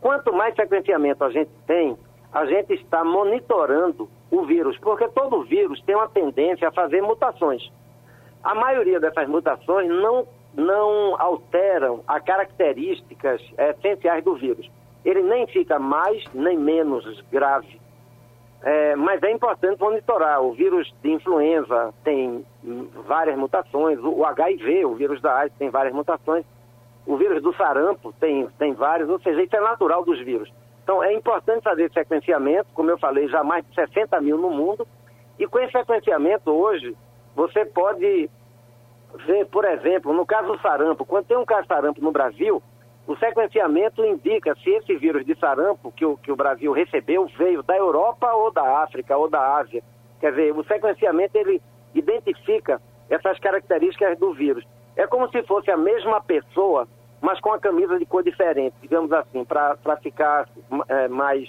Quanto mais sequenciamento a gente tem, a gente está monitorando o vírus, porque todo vírus tem uma tendência a fazer mutações. A maioria dessas mutações não não alteram as características essenciais do vírus. Ele nem fica mais nem menos grave. É, mas é importante monitorar. O vírus de influenza tem várias mutações, o HIV, o vírus da AIDS, tem várias mutações, o vírus do sarampo tem, tem vários, ou seja, isso é natural dos vírus. Então é importante fazer sequenciamento, como eu falei, já mais de 60 mil no mundo, e com esse sequenciamento hoje, você pode ver, por exemplo, no caso do sarampo, quando tem um caso de sarampo no Brasil, o sequenciamento indica se esse vírus de sarampo que o, que o Brasil recebeu veio da Europa ou da África ou da Ásia. Quer dizer, o sequenciamento ele identifica essas características do vírus. É como se fosse a mesma pessoa, mas com a camisa de cor diferente, digamos assim, para ficar é, mais,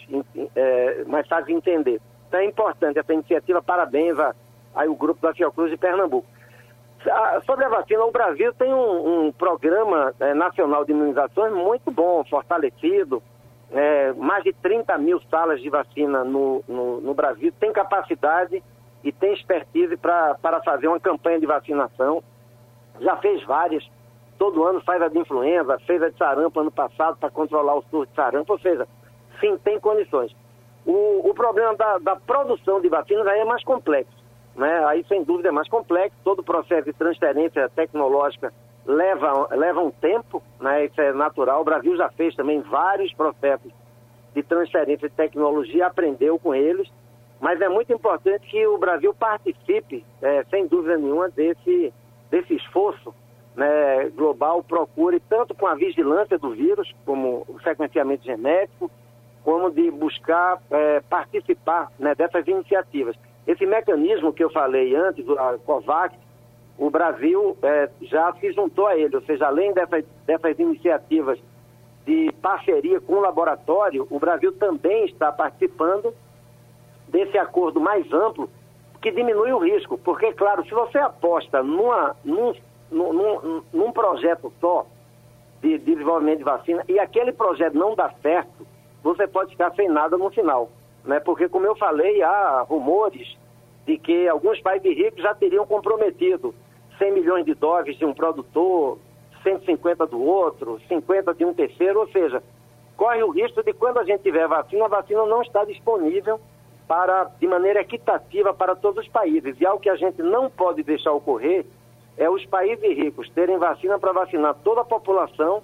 é, mais fácil de entender. Então é importante essa iniciativa, parabéns a, aí o grupo da Fiocruz de Pernambuco. Sobre a vacina, o Brasil tem um, um programa é, nacional de imunizações muito bom, fortalecido. É, mais de 30 mil salas de vacina no, no, no Brasil. Tem capacidade e tem expertise para fazer uma campanha de vacinação. Já fez várias. Todo ano faz a de influenza, fez a de sarampo ano passado para controlar o surto de sarampo. Ou seja, sim, tem condições. O, o problema da, da produção de vacinas aí é mais complexo. Né? Aí, sem dúvida, é mais complexo. Todo o processo de transferência tecnológica leva, leva um tempo, né? isso é natural. O Brasil já fez também vários processos de transferência de tecnologia, aprendeu com eles, mas é muito importante que o Brasil participe, é, sem dúvida nenhuma, desse, desse esforço né, global, procure tanto com a vigilância do vírus, como o sequenciamento genético, como de buscar é, participar né, dessas iniciativas. Esse mecanismo que eu falei antes, a COVAX, o Brasil é, já se juntou a ele, ou seja, além dessas, dessas iniciativas de parceria com o laboratório, o Brasil também está participando desse acordo mais amplo que diminui o risco. Porque, claro, se você aposta numa, num, num, num projeto só de, de desenvolvimento de vacina e aquele projeto não dá certo, você pode ficar sem nada no final né? porque, como eu falei, há rumores de que alguns países ricos já teriam comprometido 100 milhões de doses de um produtor, 150 do outro, 50 de um terceiro, ou seja, corre o risco de quando a gente tiver vacina, a vacina não está disponível para, de maneira equitativa para todos os países. E algo que a gente não pode deixar ocorrer é os países ricos terem vacina para vacinar toda a população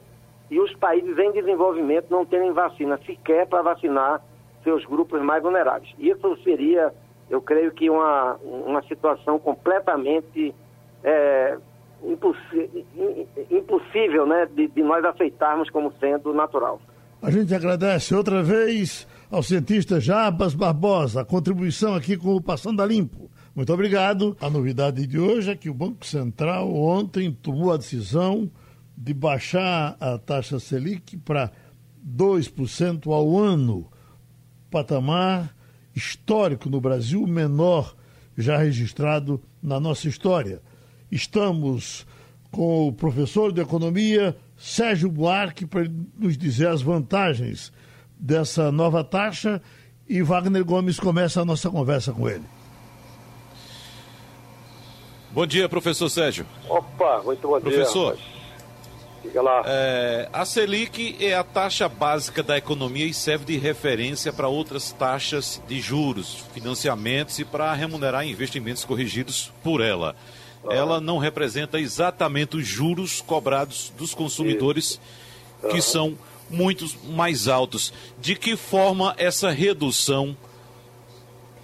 e os países em desenvolvimento não terem vacina sequer para vacinar seus grupos mais vulneráveis. Isso seria, eu creio que uma, uma situação completamente é, impossível né, de, de nós aceitarmos como sendo natural.
A gente agradece outra vez ao cientista Jabas Barbosa, a contribuição aqui com o Passando a Limpo. Muito obrigado. A novidade de hoje é que o Banco Central ontem tomou a decisão de baixar a taxa Selic para 2% ao ano patamar histórico no Brasil, menor já registrado na nossa história. Estamos com o professor de economia Sérgio Buarque para nos dizer as vantagens dessa nova taxa e Wagner Gomes começa a nossa conversa com ele.
Bom dia, professor Sérgio.
Opa, muito bom
professor,
dia. Professor. Diga lá.
É, a Selic é a taxa básica da economia e serve de referência para outras taxas de juros, financiamentos e para remunerar investimentos corrigidos por ela. Ah. Ela não representa exatamente os juros cobrados dos consumidores, que são muito mais altos. De que forma essa redução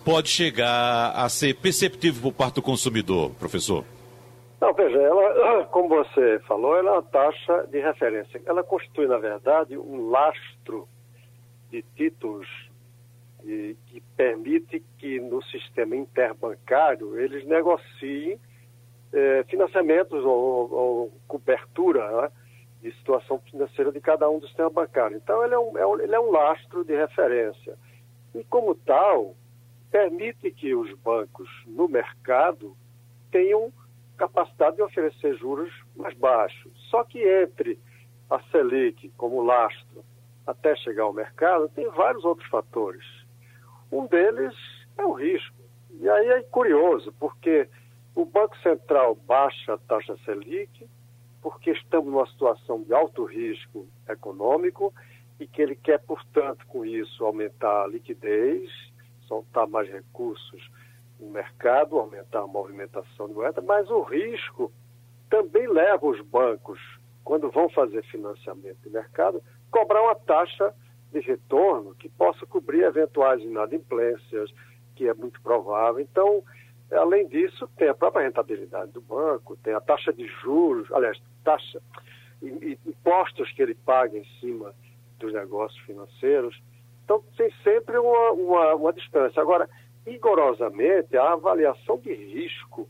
pode chegar a ser perceptível por parte do consumidor, professor?
Não, veja, ela, <coughs> como você falou, ela é uma taxa de referência. Ela constitui, na verdade, um lastro de títulos que permite que no sistema interbancário eles negociem eh, financiamentos ou, ou cobertura né, de situação financeira de cada um do sistema bancário. Então, ele é, um, é um, ele é um lastro de referência. E, como tal, permite que os bancos no mercado tenham capacidade de oferecer juros mais baixos. Só que entre a Selic como lastro até chegar ao mercado, tem vários outros fatores. Um deles é o risco. E aí é curioso, porque o Banco Central baixa a taxa Selic, porque estamos numa situação de alto risco econômico e que ele quer, portanto, com isso, aumentar a liquidez, soltar mais recursos no mercado, aumentar a movimentação de moeda, mas o risco também leva os bancos, quando vão fazer financiamento de mercado, cobrar uma taxa de retorno que possa cobrir eventuais inadimplências, que é muito provável. Então, além disso, tem a própria rentabilidade do banco, tem a taxa de juros, aliás, taxa, impostos que ele paga em cima dos negócios financeiros. Então, tem sempre uma, uma, uma distância. Agora, rigorosamente, a avaliação de risco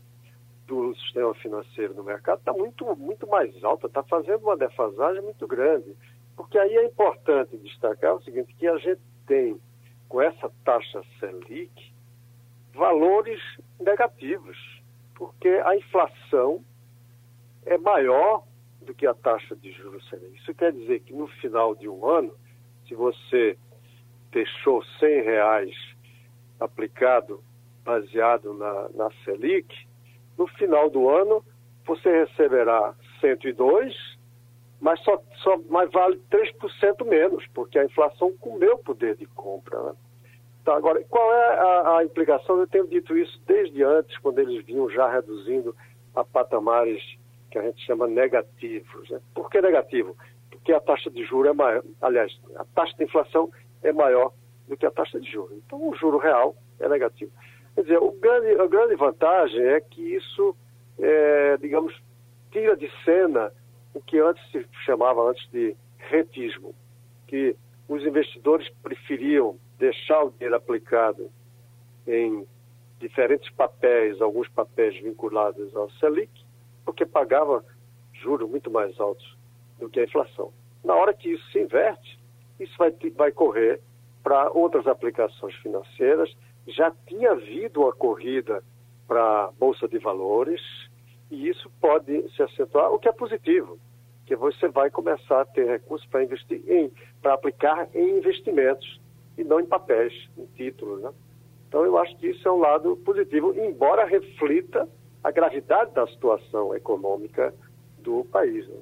do sistema financeiro no mercado está muito, muito mais alta, está fazendo uma defasagem muito grande. Porque aí é importante destacar o seguinte, que a gente tem, com essa taxa Selic, valores negativos, porque a inflação é maior do que a taxa de juros Selic. Isso quer dizer que no final de um ano, se você deixou 100 reais aplicado baseado na, na Selic, no final do ano você receberá 102, mas só, só mas vale 3% menos, porque a inflação comeu o poder de compra. Né? Então, agora, qual é a, a, implicação? Eu tenho dito isso desde antes, quando eles vinham já reduzindo a patamares que a gente chama negativos. Né? Por que negativo? Porque a taxa de juros é maior, aliás, a taxa de inflação é maior do que a taxa de juros. Então, o juro real é negativo. Quer dizer, o grande, a grande vantagem é que isso, é, digamos, tira de cena o que antes se chamava antes de rentismo, que os investidores preferiam deixar o dinheiro aplicado em diferentes papéis, alguns papéis vinculados ao Selic, porque pagava juros muito mais altos do que a inflação. Na hora que isso se inverte, isso vai, vai correr para outras aplicações financeiras. Já tinha havido uma corrida para a Bolsa de Valores e isso pode se acentuar, o que é positivo, que você vai começar a ter recursos para investir em, para aplicar em investimentos e não em papéis, em títulos. Né? Então eu acho que isso é um lado positivo, embora reflita a gravidade da situação econômica do país. Né?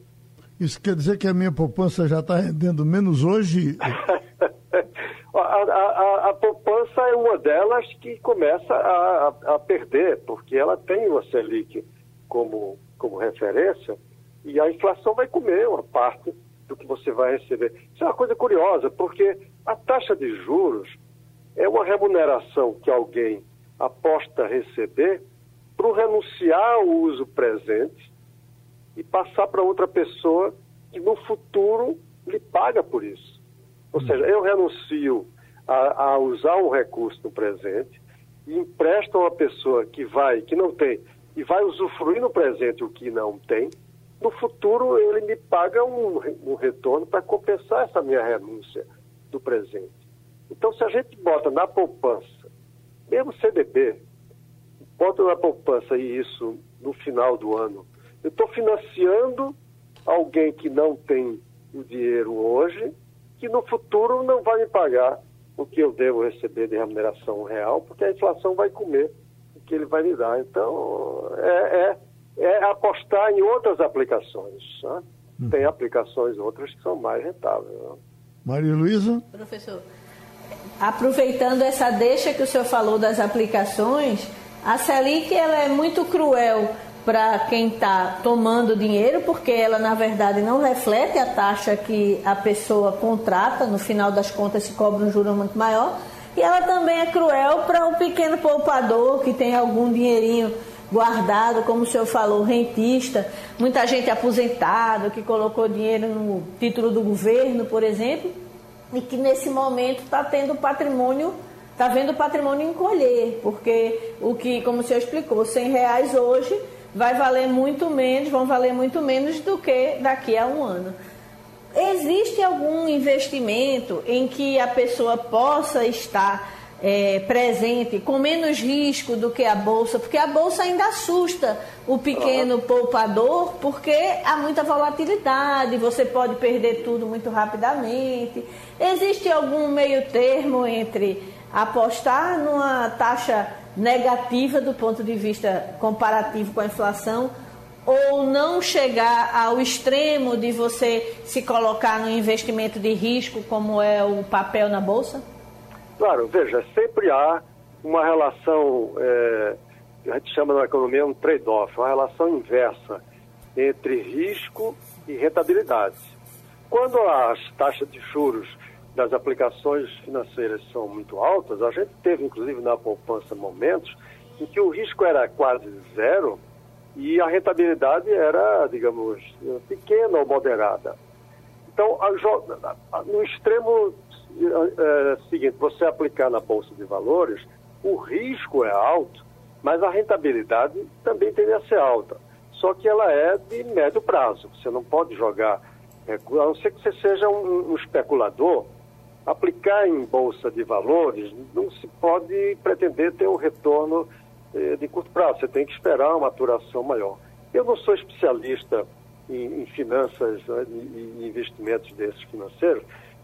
Isso quer dizer que a minha poupança já está rendendo menos hoje? <laughs>
a, a, a, poupança é uma delas que começa a, a, perder, porque ela tem o Selic como, como referência e a inflação vai comer uma parte do que você vai receber. Isso é uma coisa curiosa, porque a taxa de juros é uma remuneração que alguém aposta receber para renunciar ao uso presente e passar para outra pessoa que no futuro lhe paga por isso. Ou hum. seja, eu renuncio a, a, usar um recurso no presente e empresto a uma pessoa que vai, que não tem, e vai usufruir no presente o que não tem, no futuro ele me paga um, um retorno para compensar essa minha renúncia do presente. Então, se a gente bota na poupança, mesmo CDB, bota na poupança e isso no final do ano, eu estou financiando alguém que não tem o dinheiro hoje, que no futuro não vai me pagar o que eu devo receber de remuneração real, porque a inflação vai comer o que ele vai me dar. Então, é, é é apostar em outras aplicações. Né? Hum. Tem aplicações outras que são mais rentáveis. Né?
Maria Luísa?
Professor, aproveitando essa deixa que o senhor falou das aplicações, a Selic ela é muito cruel para quem está tomando dinheiro, porque ela, na verdade, não reflete a taxa que a pessoa contrata, no final das contas se cobra um juro muito maior, e ela também é cruel para o pequeno poupador que tem algum dinheirinho guardado, como o senhor falou, rentista, muita gente aposentado que colocou dinheiro no título do governo, por exemplo, e que nesse momento está tendo patrimônio, está vendo o patrimônio encolher, porque o que, como o senhor explicou, 100 reais hoje vai valer muito menos, vão valer muito menos do que daqui a um ano. Existe algum investimento em que a pessoa possa estar é, presente com menos risco do que a bolsa? Porque a bolsa ainda assusta o pequeno poupador, porque há muita volatilidade, você pode perder tudo muito rapidamente. Existe algum meio termo entre apostar numa taxa negativa do ponto de vista comparativo com a inflação ou não chegar ao extremo de você se colocar no investimento de risco, como é o papel na bolsa?
Claro, veja, sempre há uma relação, é, a gente chama na economia um trade-off, uma relação inversa entre risco e rentabilidade. Quando as taxas de juros das aplicações financeiras são muito altas, a gente teve inclusive na poupança momentos em que o risco era quase zero e a rentabilidade era, digamos, pequena ou moderada. Então, no extremo é, seguinte, você aplicar na Bolsa de Valores, o risco é alto, mas a rentabilidade também tende a ser alta. Só que ela é de médio prazo. Você não pode jogar, é, a não ser que você seja um, um especulador, aplicar em Bolsa de Valores, não se pode pretender ter um retorno eh, de curto prazo, você tem que esperar uma maturação maior. Eu não sou especialista em, em finanças né, e investimentos desses financeiros,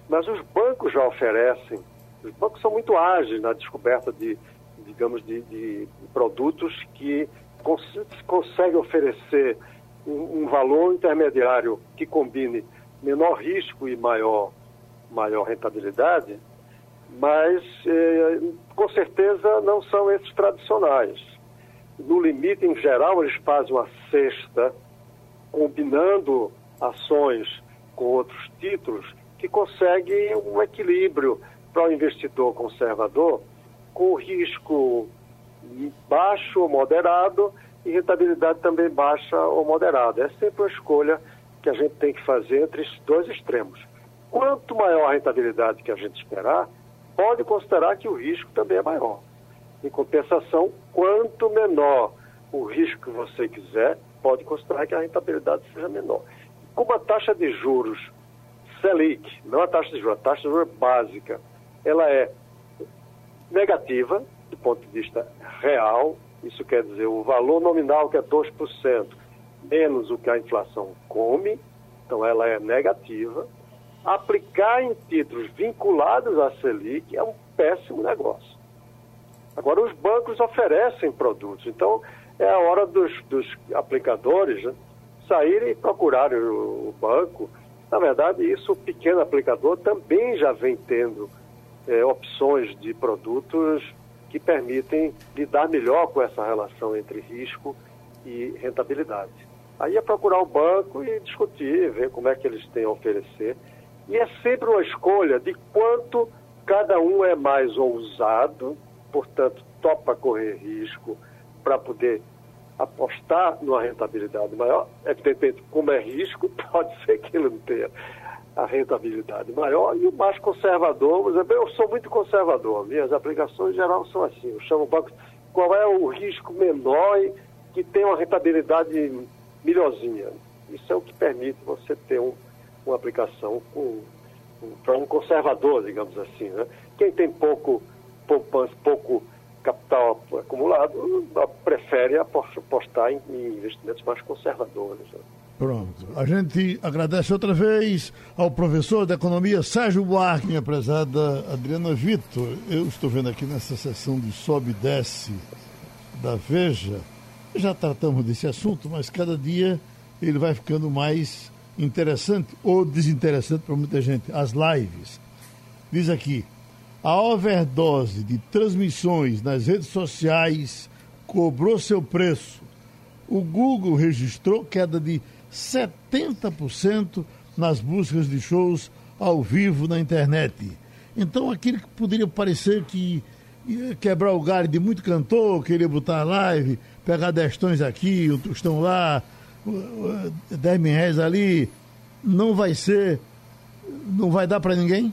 mas os bancos já oferecem, os bancos são muito ágeis na descoberta de, digamos, de, de produtos que cons conseguem oferecer um, um, valor intermediário que combine menor risco e maior, maior rentabilidade, mas eh, com certeza não são esses tradicionais. No limite, em geral, eles fazem uma cesta combinando ações com outros títulos que consegue um equilíbrio para o investidor conservador com risco baixo ou moderado e rentabilidade também baixa ou moderada. É sempre uma escolha que a gente tem que fazer entre esses dois extremos. Quanto maior a rentabilidade que a gente esperar, pode considerar que o risco também é maior. Em compensação, quanto menor o risco que você quiser, pode considerar que a rentabilidade seja menor. Como a taxa de juros Selic, não a taxa de juros, a taxa de juros básica, ela é negativa do ponto de vista real, isso quer dizer o valor nominal que é 2%, menos o que a inflação come, então ela é negativa aplicar em títulos vinculados à Selic é um péssimo negócio. Agora, os bancos oferecem produtos, então é a hora dos, dos aplicadores né, saírem e procurarem o, banco. Na verdade, isso o pequeno aplicador também já vem tendo é, opções de produtos que permitem lidar melhor com essa relação entre risco e rentabilidade. Aí é procurar o banco e discutir, ver como é que eles têm a oferecer e é sempre uma escolha de quanto cada um é mais ousado, portanto, topa correr risco para poder apostar numa rentabilidade maior. Evidentemente, como é risco, <laughs> pode ser que ele não tenha a rentabilidade maior. E o mais conservador, por exemplo, eu sou muito conservador, minhas aplicações em geral são assim. Eu chamo o banco qual é o risco menor e que tem uma rentabilidade melhorzinha. Isso é o que permite você ter um uma aplicação com, para um conservador, digamos assim. Né? Quem tem pouco poupança, pouco capital acumulado, prefere apostar em, investimentos mais conservadores. Né?
Pronto. A gente agradece outra vez ao professor da economia Sérgio Buarque, minha prezada Adriana Vitor. Eu estou vendo aqui nessa sessão de sobe e desce da Veja. Já tratamos desse assunto, mas cada dia ele vai ficando mais interessante ou desinteressante para muita gente, as lives. Diz aqui, a overdose de transmissões nas redes sociais cobrou seu preço. O Google registrou queda de 70% nas buscas de shows ao vivo na internet. Então aquele que poderia parecer que ia quebrar o galho de muito cantor, querer botar live, pegar destões aqui, um tostão lá, 10 mil reais ali, não vai ser, não vai dar para ninguém?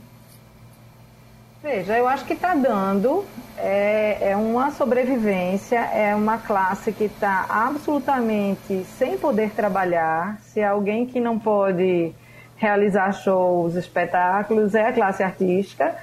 Veja, eu acho que está dando. É, é, uma sobrevivência, é uma classe que está absolutamente sem poder trabalhar. Se alguém que não pode realizar shows, espetáculos, é a classe artística.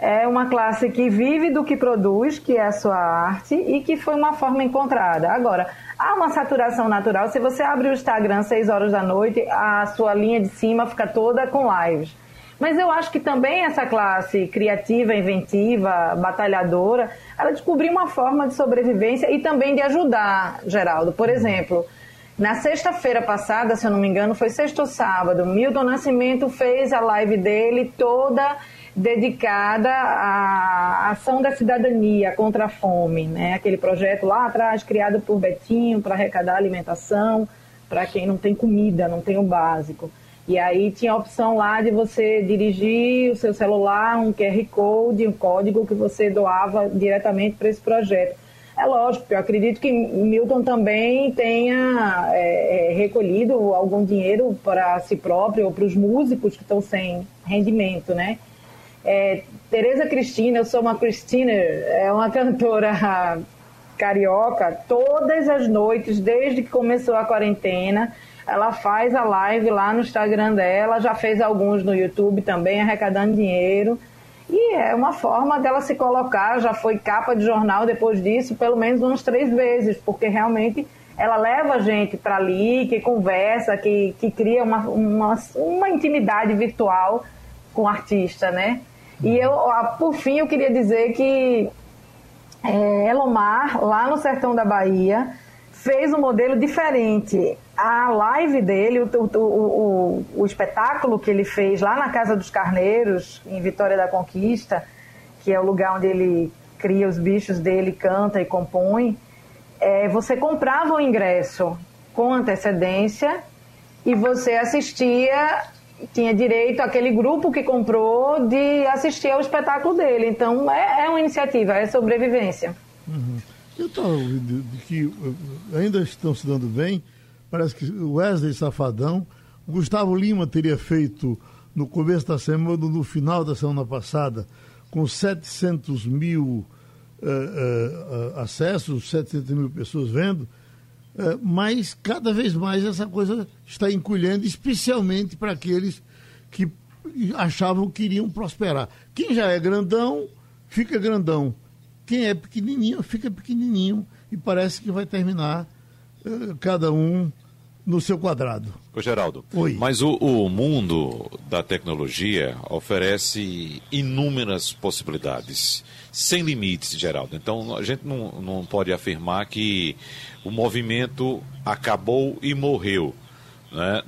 É uma classe que vive do que produz, que é a sua arte, e que foi uma forma encontrada. Agora, há uma saturação natural. Se você abre o Instagram às 6 horas da noite, a sua linha de cima fica toda com lives. Mas eu acho que também essa classe criativa, inventiva, batalhadora, ela descobriu uma forma de sobrevivência e também de ajudar, Geraldo. Por exemplo, na sexta-feira passada, se eu não me engano, foi sexta ou sábado, Milton Nascimento fez a live dele toda dedicada à ação da cidadania contra a fome, né? Aquele projeto lá atrás criado por Betinho para arrecadar alimentação para quem não tem comida, não tem o básico. E aí tinha a opção lá de você dirigir o seu celular, um QR Code, um código que você doava diretamente para esse projeto. É lógico, eu acredito que Milton também tenha é, é recolhido algum dinheiro para si próprio ou para os músicos que estão sem rendimento, né? É, Tereza Cristina, eu sou uma Cristina, é uma cantora carioca, todas as noites, desde que começou a quarentena, ela faz a live lá no Instagram dela, já fez alguns no YouTube também, arrecadando dinheiro. E é uma forma dela se colocar, já foi capa de jornal depois disso, pelo menos umas três vezes, porque realmente ela leva a gente para ali, que conversa, que, que cria uma, uma, uma intimidade virtual com o artista, né? E eu, por fim, eu queria dizer que é, Elomar, lá no sertão da Bahia, fez um modelo diferente. A live dele, o, o, o, o, espetáculo que ele fez lá na Casa dos Carneiros, em Vitória da Conquista, que é o lugar onde ele cria os bichos dele, canta e compõe, é, você comprava o ingresso com antecedência e você assistia, tinha direito aquele grupo que comprou de assistir ao espetáculo dele. Então é, é uma iniciativa, é sobrevivência.
Uhum. Eu estava ouvindo que eh, ainda estão se dando bem. Parece que o Wesley Safadão, o Gustavo Lima teria feito no começo da semana, no final da semana passada, com 700 mil uh, uh, acessos, 700 mil pessoas vendo, mas cada vez mais essa coisa está encolhendo, especialmente para aqueles que achavam que iriam prosperar. Quem já é grandão, fica grandão quem é pequenininho fica pequenininho e parece que vai terminar uh, cada um no seu quadrado.
Ô Geraldo, Oi. mas o, o, mundo da tecnologia oferece inúmeras possibilidades, sem limites, Geraldo. Então a gente não, não pode afirmar que o movimento acabou e morreu. Né?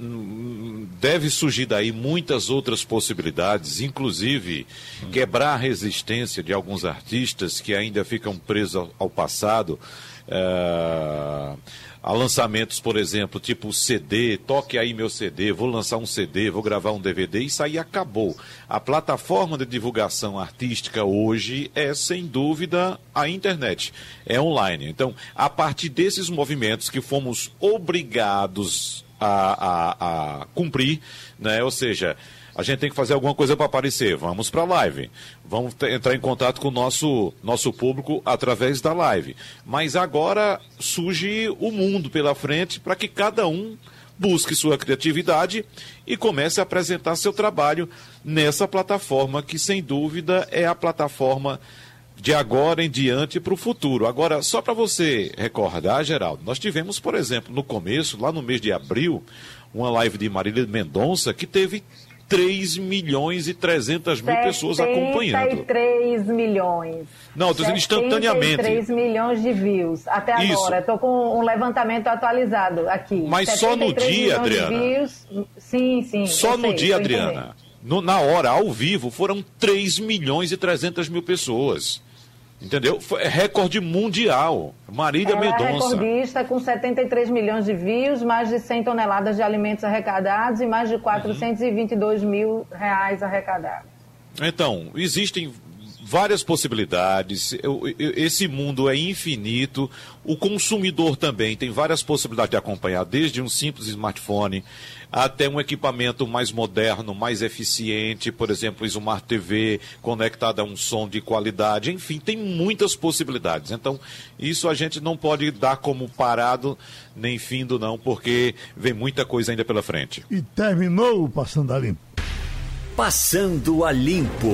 Deve surgir daí muitas outras possibilidades, inclusive quebrar a resistência de alguns artistas que ainda ficam presos ao, passado. Uh, a lançamentos, por exemplo, tipo CD, toque aí meu CD, vou lançar um CD, vou gravar um DVD, isso aí acabou. A plataforma de divulgação artística hoje é, sem dúvida, a internet, é online. Então, a partir desses movimentos que fomos obrigados a, a, a cumprir, né? Ou seja, a gente tem que fazer alguma coisa para aparecer. Vamos para a live. Vamos entrar em contato com o nosso, nosso público através da live. Mas agora surge o mundo pela frente para que cada um busque sua criatividade e comece a apresentar seu trabalho nessa plataforma que, sem dúvida, é a plataforma de agora em diante para o futuro. Agora, só para você recordar, Geraldo, nós tivemos, por exemplo, no começo, lá no mês de abril, uma live de Marília Mendonça que teve 3 milhões e 300 mil pessoas acompanhando.
3 milhões.
Não, estou dizendo instantaneamente.
3 milhões de views até Isso. agora. Estou com um levantamento atualizado aqui.
Mas só no dia, Adriana.
Views. Sim, sim.
Só no sei, dia, Adriana. No, na hora, ao vivo, foram 3 milhões e 300 mil pessoas. Entendeu? Foi recorde mundial. Marília Ela Mendonça. É
recordista com 73 milhões de views, mais de 100 toneladas de alimentos arrecadados e mais de 422 uhum. mil reais arrecadados.
Então, existem várias possibilidades. Esse mundo é infinito. O consumidor também tem várias possibilidades de acompanhar, desde um simples smartphone até um equipamento mais moderno, mais eficiente, por exemplo, Smart TV conectada a um som de qualidade. Enfim, tem muitas possibilidades. Então, isso a gente não pode dar como parado nem findo, não, porque vem muita coisa ainda pela frente.
E terminou o Passando a Limpo.
Passando a Limpo.